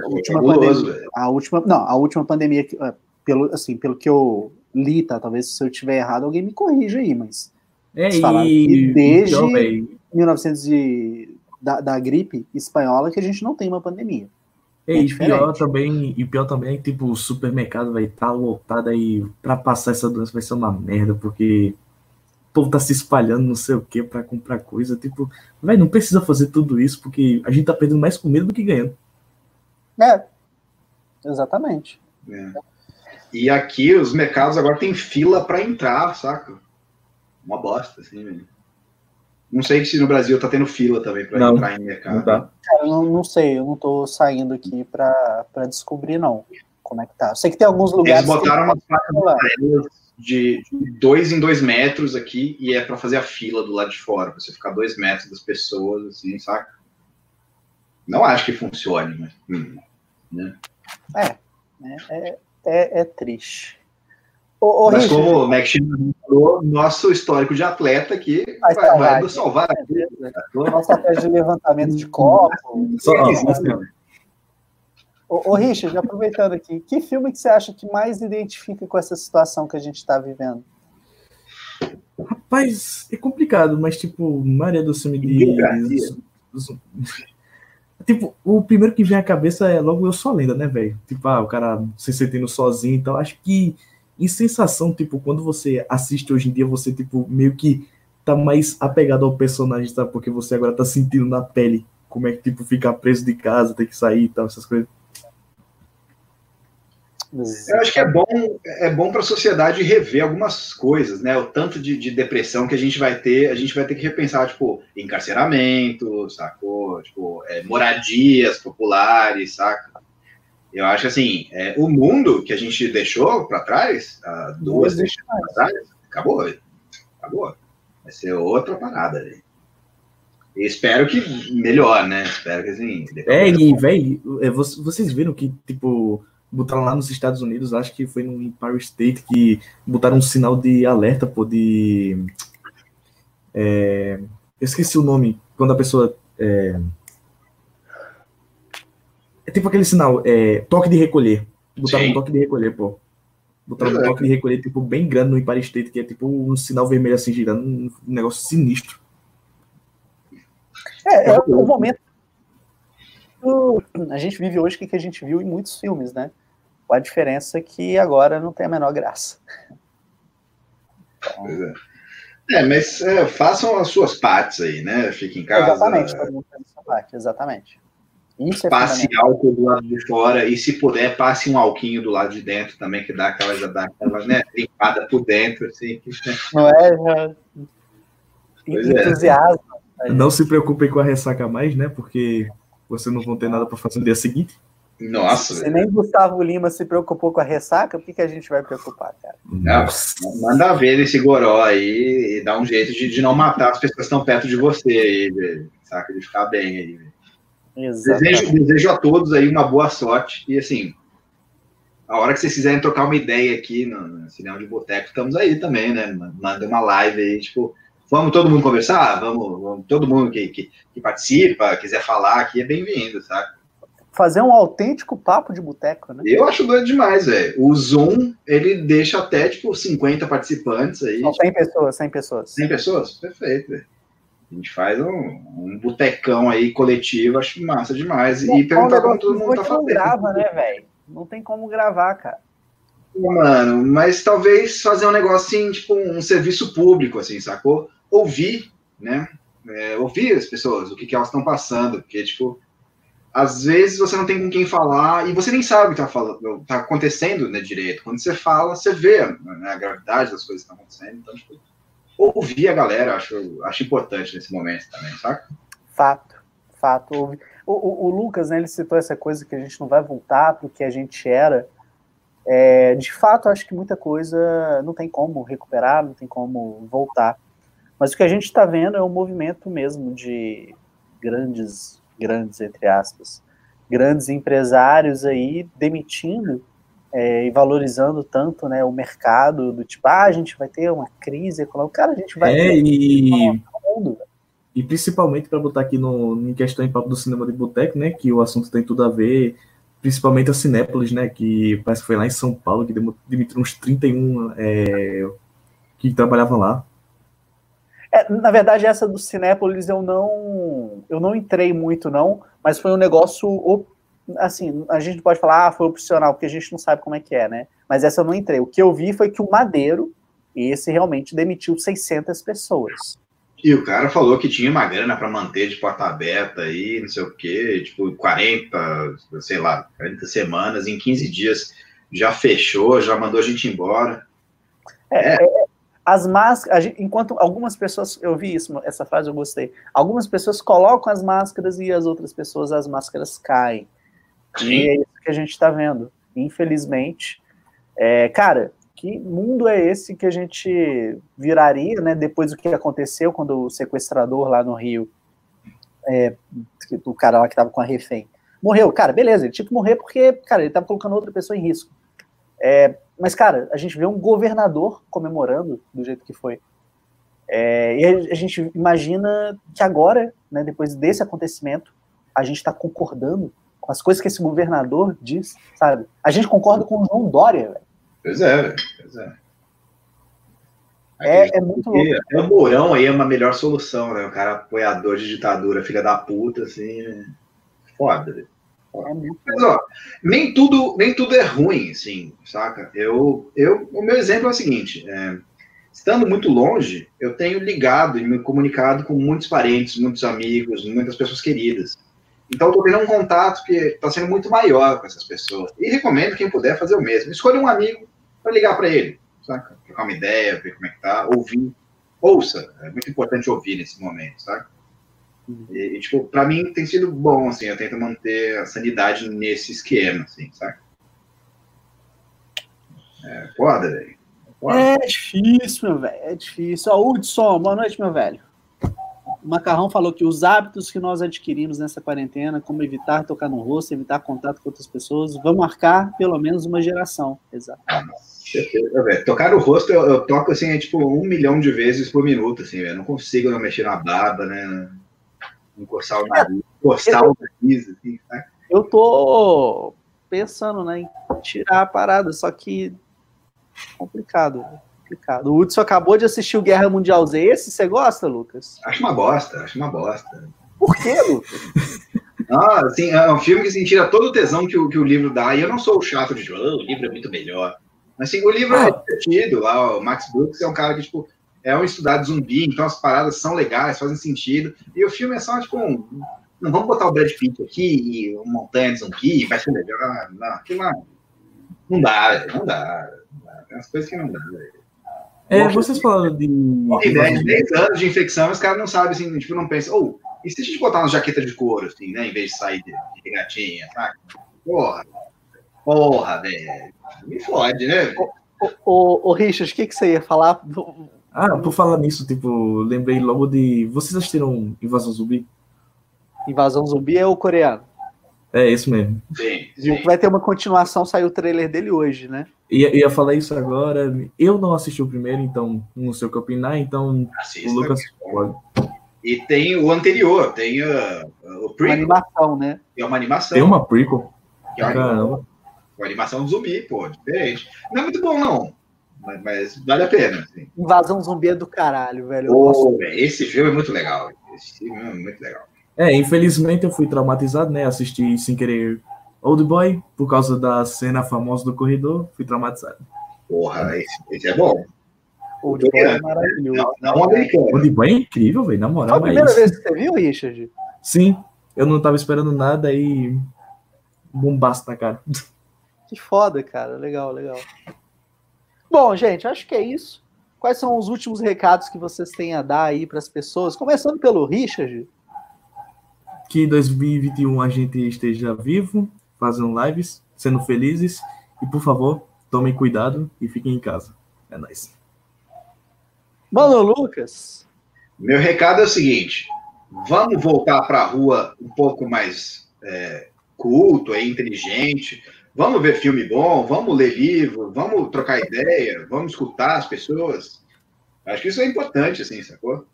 É última fabuloso, velho. a última, não, a última pandemia, que, ah, pelo, assim, pelo que eu li, tá? Talvez se eu estiver errado, alguém me corrija aí, mas É, e, desde- então, véi, 1900 e, da, da gripe espanhola que a gente não tem uma pandemia. É, É e diferente. pior também, e pior também é que, tipo, o supermercado vai estar lotado aí pra passar essa doença vai ser uma merda, porque o povo tá se espalhando não sei o que pra comprar coisa. Tipo, vai, não precisa fazer tudo isso, porque a gente tá perdendo mais comida do que ganhando. É, exatamente. É. E aqui os mercados agora tem fila pra entrar, saca? Uma bosta, assim, velho. Não sei se no Brasil tá tendo fila também pra Não, entrar em mercado. Não tá? Não, não sei, eu não tô saindo aqui pra, pra descobrir, não, como é que tá. Eu sei que tem alguns lugares. Eles botaram que... umas placas de de dois em dois metros aqui e é pra fazer a fila do lado de fora, pra você ficar dois metros das pessoas, assim, saca? Não acho que funcione, mas. hum, né? né, É, é, é triste. Ô, ô, Mas Richard, como o Max falou, nosso histórico de atleta aqui Vai vai, salvar vai aqui. salvar sacou? nossa estratégia de levantamento de copo. Só, ó, Isso, assim, ó, Ô, ô, Richard, aproveitando aqui, que filme que você acha que mais identifica com essa situação que a gente está vivendo? Rapaz, é complicado, mas tipo, maioria do filme de. Tipo, o primeiro que vem à cabeça é logo Eu Sou Lenda, né, velho? Tipo, ah, o cara se sentindo sozinho e tal. Acho que, em sensação, tipo, quando você assiste hoje em dia, você, tipo, meio que tá mais apegado ao personagem, sabe? Porque você agora tá sentindo na pele como é que, tipo, ficar preso de casa, ter que sair e tal, essas coisas. Eu acho que é bom, é bom para a sociedade rever algumas coisas, né? O tanto de, de depressão que a gente vai ter, a gente vai ter que repensar, tipo, encarceramento, sacou? Tipo, é, moradias populares, saca? Eu acho assim, é, o mundo que a gente deixou para trás, duas existe décadas atrás, acabou, acabou. Vai ser outra parada, velho. espero que melhor, né? Espero que assim. É, e, velho, vocês viram que, tipo, botaram lá nos Estados Unidos, acho que foi no Empire State, que botaram um sinal de alerta, pô, de. É, eu esqueci o nome, quando a pessoa. É, é tipo aquele sinal, é, toque de recolher. Botaram Sim. um toque de recolher, pô. Botaram um toque de recolher, tipo, bem grande no Empire State, que é tipo um sinal vermelho assim, girando, um negócio sinistro. É, é o momento. A gente vive hoje o que a gente viu em muitos filmes, né? A diferença é que agora não tem a menor graça. Pois é. É, mas é, façam as suas partes aí, né? Fique em casa. Exatamente, todo mundo faz a sua parte, exatamente. Isso é passe álcool do lado de fora e, se puder, passe um alquinho do lado de dentro também, que dá aquela, já dá aquela né, limpada por dentro, assim. Não é? Já... Pois é. Entusiasmo. É. Não se preocupem com a ressaca mais, né? Porque vocês não vão ter nada para fazer no dia seguinte. Nossa. Se nem Gustavo Lima se preocupou com a ressaca, por que, que a gente vai preocupar, cara? Não, manda ver esse goró aí e dá um jeito de, de não matar as pessoas que estão perto de você aí, velho. Saca? De ficar bem aí. Desejo, desejo a todos aí uma boa sorte. E assim, a hora que vocês quiserem trocar uma ideia aqui no, no Cinema de Boteco, estamos aí também, né? Manda uma live aí, tipo, vamos todo mundo conversar? Vamos, vamos todo mundo que, que, que, participa, quiser falar aqui, é bem-vindo, sabe? Fazer um autêntico papo de boteco, né? Eu acho doido demais, velho. O Zoom, ele deixa até, tipo, 50 participantes aí. São 100 pessoas, 100 pessoas. 100 pessoas? Perfeito, velho. A gente faz um, um botecão aí coletivo, acho massa demais. e perguntar como todo mundo tá fazendo. Não grava, né, velho? Não tem como gravar, cara. Mano, mas talvez fazer um negócio assim, tipo um serviço público, assim, sacou? Ouvir, né? É, ouvir as pessoas, o que, que elas estão passando, porque, tipo, às vezes você não tem com quem falar e você nem sabe o que tá, falando, tá acontecendo né, direito. Quando você fala, você vê né, a gravidade das coisas que estão acontecendo. Então, tipo, ouvir a galera, acho, acho importante nesse momento também, saca? Fato, fato. O, o, o, Lucas, né, ele citou essa coisa que a gente não vai voltar para o que a gente era. É, de fato, acho que muita coisa não tem como recuperar, não tem como voltar. Mas o que a gente está vendo é um movimento mesmo de grandes, grandes, entre aspas, grandes empresários aí demitindo é, e valorizando tanto né, o mercado, do tipo, ah, a gente vai ter uma crise econômica. Cara, a gente vai é, ter e... mundo, e principalmente para botar aqui no, em questão em papo do cinema de boteco, né, que o assunto tem tudo a ver, principalmente a Cinépolis, né, que parece que foi lá em São Paulo, que demitiu uns 31 é, que trabalhavam lá. É, na verdade, essa do Cinépolis eu não eu não entrei muito, não, mas foi um negócio assim, a gente pode falar, ah, foi opcional, porque a gente não sabe como é que é, né? Mas essa eu não entrei. O que eu vi foi que o Madeiro, esse realmente demitiu 600 pessoas. E o cara falou que tinha uma grana para manter de porta aberta aí, não sei o quê, tipo 40, sei lá, 40 semanas, em 15 dias já fechou, já mandou a gente embora. É, é. As máscaras, enquanto algumas pessoas, eu vi isso, essa frase eu gostei, algumas pessoas colocam as máscaras e as outras pessoas as máscaras caem. Sim. E é isso que a gente está vendo. Infelizmente. É, cara, que mundo é esse que a gente viraria, né? Depois do que aconteceu quando o sequestrador lá no Rio, é, o cara lá que estava com a refém, morreu. Cara, beleza, ele tinha que morrer porque, cara, ele estava colocando outra pessoa em risco. É, mas, cara, a gente vê um governador comemorando do jeito que foi. É, e a gente imagina que agora, né, depois desse acontecimento, a gente está concordando com as coisas que esse governador diz, sabe? A gente concorda com o João Dória, velho. Pois é, velho. Pois é. É, é muito louco. Até o Mourão aí é uma melhor solução, né? O cara apoiador de ditadura, filha da puta, assim. Foda, velho. Mas, ó, nem tudo, nem tudo é ruim, assim, saca? Eu, eu, o meu exemplo é o seguinte: é, estando muito longe, eu tenho ligado e me comunicado com muitos parentes, muitos amigos, muitas pessoas queridas. Então, estou tendo um contato que está sendo muito maior com essas pessoas. E recomendo quem puder fazer o mesmo. Escolha um amigo para ligar para ele, saca? Trocar uma ideia, ver como é que tá, ouvir. Ouça, é muito importante ouvir nesse momento, sabe? E, e tipo, para mim tem sido bom, assim, eu tento manter a sanidade nesse esquema, assim, sabe? É foda, velho. É difícil, meu velho, é difícil. Ó, Hudson, boa noite, meu velho. o Macarrão falou que os hábitos que nós adquirimos nessa quarentena, como evitar tocar no rosto, evitar contato com outras pessoas, vão marcar pelo menos uma geração. Exato. Tocar no rosto, eu, eu, toco assim, é, tipo, um milhão de vezes por minuto, assim, eu não consigo não mexer na barba, né? Coçar o nariz, coçar o nariz, assim, tá? Eu tô pensando, né, em tirar a parada, só que complicado complicado. O Hudson acabou de assistir o Guerra Mundial Z. Esse você gosta, Lucas? Acho uma bosta, acho uma bosta. Por quê, Lucas? *laughs* Ah, assim, é um filme que assim, tira todo o tesão que o, que o livro dá. E eu não sou o chato de, oh, o livro é muito melhor. Mas assim, o livro é ah. é divertido. Lá, o Max Brooks é um cara que, tipo, é um estudado zumbi, então as paradas são legais, fazem sentido. E o filme é só, tipo, um, não vamos botar o Brad Pitt aqui e o Montanha de zumbi, vai ser melhor. Não, não, não dá, não dá. Tem umas coisas que não dá, velho. É, vocês falaram de. Tem 10, 10 anos de infecção, os caras não sabem, assim, tipo, não pensam, ou, oh, e se a gente botar uma jaqueta de couro, assim, né, em vez de sair de, de gatinha, sabe? Porra, porra, velho. Me fode, né? Ô, ô, ô, Richard, o que, que você ia falar? Ah, por falar nisso, tipo, lembrei logo de. Vocês assistiram Invasão Zumbi? Invasão Zumbi é o coreano. É, isso mesmo. Sim, sim. Vai ter uma continuação, saiu o trailer dele hoje, né? Ia, ia falar isso agora. Eu não assisti o primeiro, então não sei o que opinar, então Assista, o Lucas pode. E tem o anterior, tem uh, o prequel. Uma animação, né? É uma animação. Tem uma prequel? Que é uma Caramba. Uma animação zumbi, pô, diferente. Não é muito bom, não. Mas, mas vale a pena. Assim. Invasão zumbi é do caralho, velho. Oh, esse filme é muito legal. Esse filme é muito legal. É, infelizmente eu fui traumatizado, né? Assisti sem querer Old Boy, por causa da cena famosa do corredor, fui traumatizado. Porra, esse, esse é bom. Old Boy é maravilhoso. Não, não americano. Old Boy é incrível, velho, na moral. Foi a primeira vez que você viu, Richard? Sim, eu não tava esperando nada e. Bombaço na cara. Que foda, cara. Legal, legal. Bom, gente, acho que é isso. Quais são os últimos recados que vocês têm a dar aí para as pessoas? Começando pelo Richard que 2021 a gente esteja vivo, fazendo lives, sendo felizes e por favor, tomem cuidado e fiquem em casa. É nóis. Mano Lucas. Meu recado é o seguinte: vamos voltar para a rua um pouco mais é, culto, é, inteligente. Vamos ver filme bom, vamos ler livro, vamos trocar ideia, vamos escutar as pessoas. Acho que isso é importante, assim, sacou?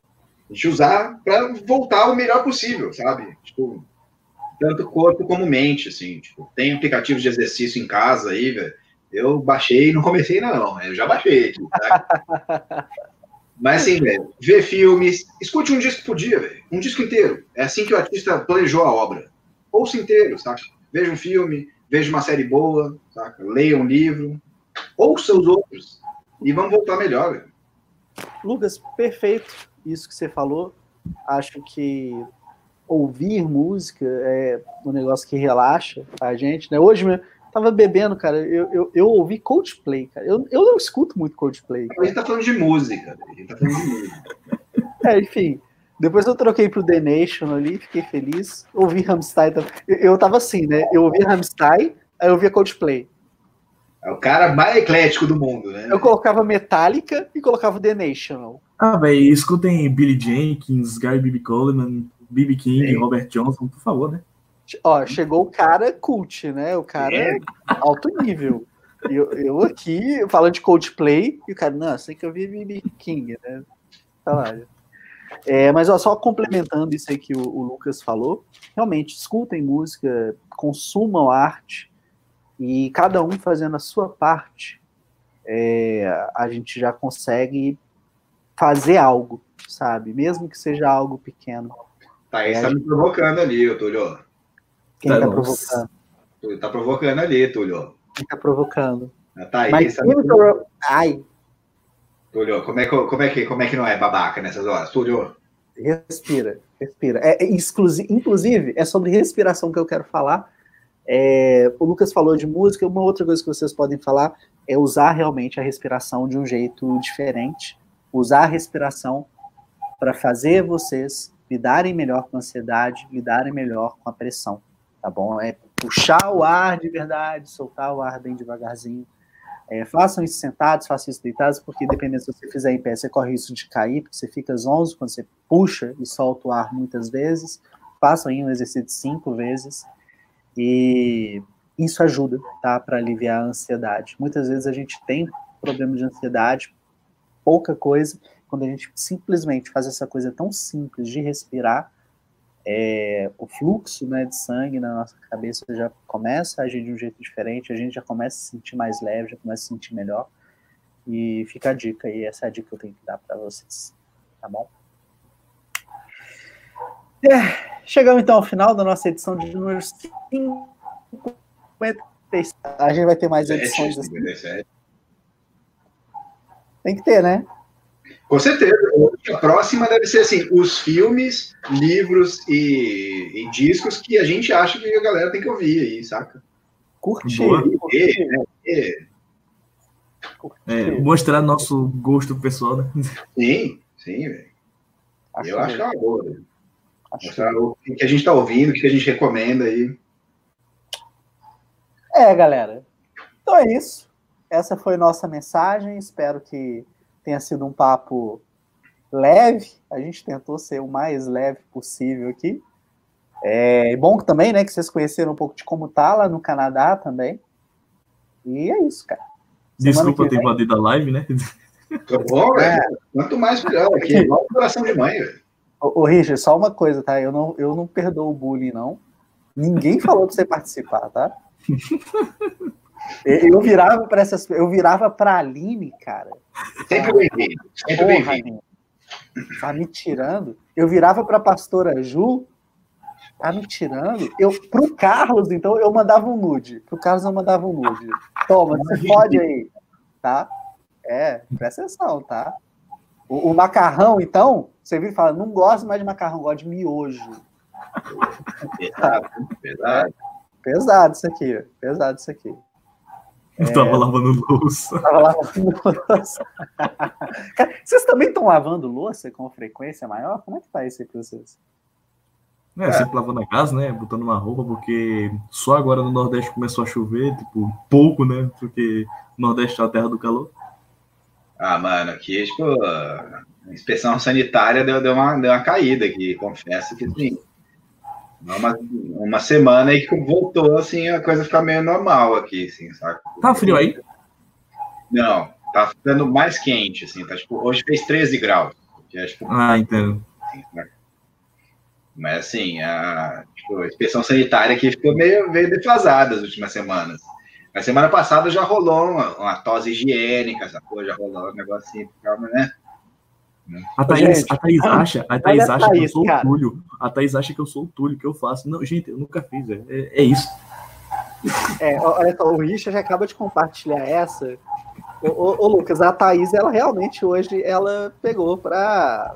A gente usar para voltar o melhor possível, sabe? Tipo, tanto corpo como mente, assim. Tipo, tem aplicativos de exercício em casa aí, velho. Eu baixei, não comecei não, eu já baixei tá? *laughs* Mas assim, velho, ver filmes, escute um disco por dia, velho. Um disco inteiro. É assim que o artista planejou a obra. Ouça inteiro, saca? Veja um filme, veja uma série boa, saca? Leia um livro, ouça os outros. E vamos voltar melhor, velho. Lucas, perfeito isso que você falou. Acho que ouvir música é um negócio que relaxa a gente, né? Hoje mesmo, tava bebendo, cara, eu, eu, eu ouvi Coldplay, cara. Eu, eu não escuto muito Coldplay. A gente tá falando de música, a gente tá falando de música. *laughs* é, enfim. Depois eu troquei pro The Nation ali, fiquei feliz. Ouvi Rammstein. Eu, eu tava assim, né? Eu ouvi Rammstein, aí eu ouvia Coldplay. É o cara mais eclético do mundo, né? Eu colocava Metallica e colocava The National. Ah, velho, escutem Billy Jenkins, Gary B.B. Coleman, B.B. King, Sim. Robert Johnson, por favor, né? Ó, chegou o cara cult, né? O cara é. alto nível. Eu, eu aqui falando de Coldplay e o cara, não, sei que eu vi B.B. King, né? Tá lá. É, mas ó, só complementando isso aí que o, o Lucas falou, realmente, escutem música, consumam arte e cada um fazendo a sua parte, é, a gente já consegue fazer algo, sabe? Mesmo que seja algo pequeno. Tá, aí é, tá me provocando ali, Túlio. Quem tá, tá provocando? Tá provocando ali, Túlio. Quem tá provocando? Tá aí, Mas tá pro... Ai. Túlio, como é, que, como, é que, como é que não é babaca nessas horas? Túlio? Respira, respira. É, é inclusive, é sobre respiração que eu quero falar. É, o Lucas falou de música, uma outra coisa que vocês podem falar é usar realmente a respiração de um jeito diferente usar a respiração para fazer vocês lidarem melhor com a ansiedade, lidarem melhor com a pressão, tá bom? É puxar o ar de verdade, soltar o ar bem devagarzinho. É, façam isso sentados, façam isso deitados, porque dependendo se você fizer em pé, você corre risco de cair, porque você fica zonzo quando você puxa e solta o ar muitas vezes. Façam aí um exercício cinco vezes. E isso ajuda, tá? Para aliviar a ansiedade. Muitas vezes a gente tem problema de ansiedade, pouca coisa, quando a gente simplesmente faz essa coisa tão simples de respirar, é, o fluxo né, de sangue na nossa cabeça já começa a agir de um jeito diferente, a gente já começa a se sentir mais leve, já começa a se sentir melhor. E fica a dica aí, essa é a dica que eu tenho que dar para vocês, tá bom? É, chegamos então ao final da nossa edição de número 57. A gente vai ter mais edições. Assim. Tem que ter, né? Com certeza. A próxima deve ser assim: os filmes, livros e, e, discos que a gente acha que a galera tem que ouvir aí, saca? Curtir. curtir. Né? É, é, mostrar nosso gosto pessoal, né? Sim, sim, velho. Eu acho que é uma boa, velho. Mostrar o que a gente tá ouvindo, o que a gente recomenda aí. É, galera. Então é isso. Essa foi nossa mensagem. Espero que tenha sido um papo leve. A gente tentou ser o mais leve possível aqui. É bom também, né, que vocês conheceram um pouco de como tá lá no Canadá também. E é isso, cara. Semana Desculpa ter invadido a live, né? Tá bom, velho. É. Quanto mais melhor aqui. *laughs* Igual coração de mãe, velho. Ô, ô, Richard, só uma coisa, tá? Eu não, eu não perdoo o bullying, não. Ninguém falou pra você participar, tá? *laughs* Eu virava para essas, eu virava para Aline, cara. Sempre bem-vindo. Sempre bem-vindo. Tá me tirando. Eu virava para a pastora Ju, tá me tirando. Eu pro Carlos, então eu mandava um nude. Pro Carlos eu mandava um nude. Toma, você pode aí, tá? É, presta atenção, tá? O, o macarrão, então, você vira e fala, não gosto mais de macarrão, gosto de miojo. Pesado, pesado. Pesado isso aqui, pesado isso aqui. *laughs* Eu tava é... lavando louça. Tava lavando louça. *laughs* Cara, vocês também estão lavando louça com frequência maior? Como é que tá isso aí pra vocês? É, é, sempre lavando a casa, né? Botando uma roupa, porque só agora no Nordeste começou a chover, tipo, pouco, né? Porque o Nordeste é a terra do calor. Ah, mano, aqui, tipo, a inspeção sanitária deu, deu, uma, deu uma caída aqui, confesso que sim. Uma, uma semana aí que voltou, assim, a coisa ficar meio normal aqui, assim, sabe? Tá frio aí? Não, tá ficando mais quente, assim, tá, tipo, hoje fez 13 graus. É, tipo, ah, entendo. Assim, né? Mas, assim, a, tipo, a inspeção sanitária aqui ficou meio, meio defasada as últimas semanas. Na semana passada já rolou uma, uma tosse higiênica, sacou? Já rolou um negocinho, calma, né? A Thaís, a Thaís acha, a Thaís acha Thaís, que eu sou cara. o Túlio. A Thaís acha que eu sou o Túlio, que eu faço. Não, gente, eu nunca fiz. É, é, é isso. É, olha só, o Richard já acaba de compartilhar essa. Ô, Lucas, a Thaís, ela realmente hoje, ela pegou pra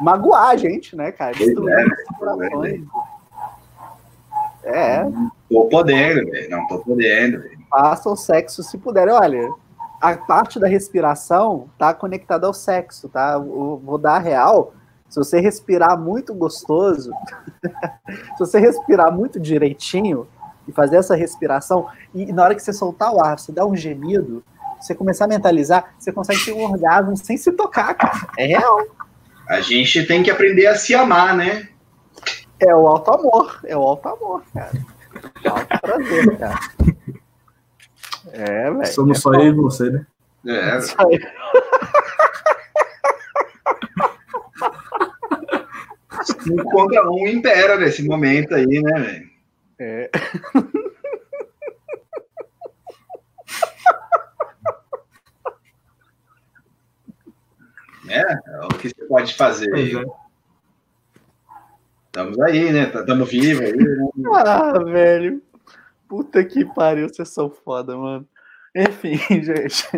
magoar a gente, né, cara? Destruir é, é. Não tô podendo, velho. Não tô podendo, velho. Faça o sexo se puderem. Olha, a parte da respiração tá conectada ao sexo, tá? Eu vou dar a real. Se você respirar muito gostoso, *laughs* se você respirar muito direitinho e fazer essa respiração, e na hora que você soltar o ar, você dá um gemido, você começar a mentalizar, você consegue ter um orgasmo sem se tocar, cara. É real. A gente tem que aprender a se amar, né? É o alto amor, é o alto amor, cara. É o alto prazer, cara. É, velho. Somos é só eu e você, né? É. um contra um impera nesse momento aí, né, velho? É. É, é o que você pode fazer aí. É. Estamos aí, né? Estamos vivos aí. Né? Ah, velho. Puta que pariu, vocês são foda, mano. Enfim, *laughs* gente.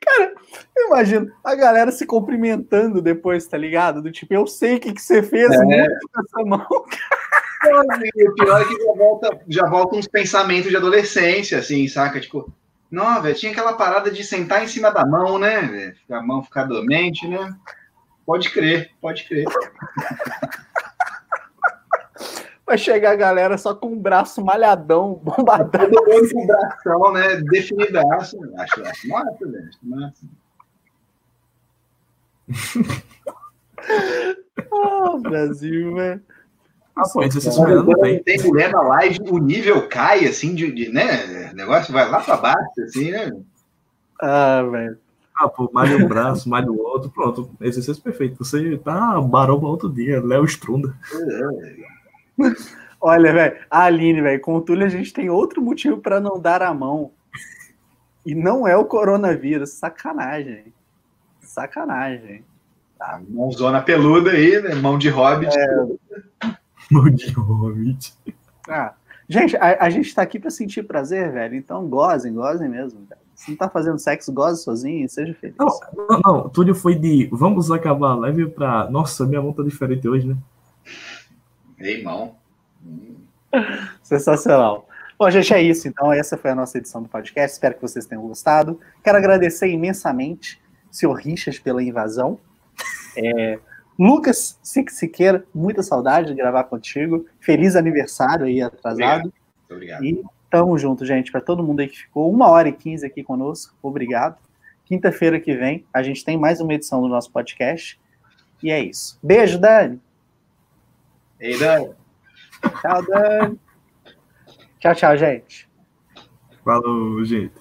Cara, eu imagino a galera se cumprimentando depois, tá ligado? Do tipo, eu sei o que, que você fez é. muito com essa mão. *laughs* o pior é que já volta, já volta uns pensamentos de adolescência, assim, saca? Tipo, não, velho, tinha aquela parada de sentar em cima da mão, né? A mão ficar dormente, né? Pode crer, pode crer. Vai chegar a galera só com o braço malhadão, *laughs* bombadão. Todo mundo com o bração, né? Definidaço. Acho, acho massa, velho. Acho massa. Ah, Brasil, velho. Ah, pô, Quando Superman não tem. tem mulher na live, o nível cai, assim, de, de, né? O negócio vai lá pra baixo, assim, né? Ah, velho. Ah, pô, malha um braço, malha o outro, pronto. Exercício perfeito. Você tá baromba outro dia, Léo Strunda. Olha, velho, a Aline, velho, com o Túlio a gente tem outro motivo pra não dar a mão. E não é o coronavírus. Sacanagem. Sacanagem. Tá, mãozona peluda aí, né? Mão de hobbit. Mão de hobbit. Ah, gente, a, a gente tá aqui pra sentir prazer, velho. Então gozem, gozem mesmo, velho. Se não tá fazendo sexo, goze sozinho e seja feliz. Não, não, não, Túlio foi de vamos acabar a live pra. Nossa, minha mão tá diferente hoje, né? Ei, mão. Sensacional. Bom, gente, é isso. Então, essa foi a nossa edição do podcast. Espero que vocês tenham gostado. Quero agradecer imensamente senhor Richard pela invasão. É, Lucas Sique Siqueira, muita saudade de gravar contigo. Feliz aniversário aí atrasado. Muito obrigado. E tamo junto, gente. Para todo mundo aí que ficou uma hora e quinze aqui conosco, obrigado. Quinta-feira que vem, a gente tem mais uma edição do nosso podcast. E é isso. Beijo, Dani. Ei, Dan. Tchau, Dani. Tchau, tchau, gente. Falou, gente.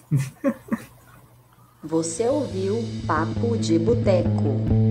Você ouviu Papo de Boteco.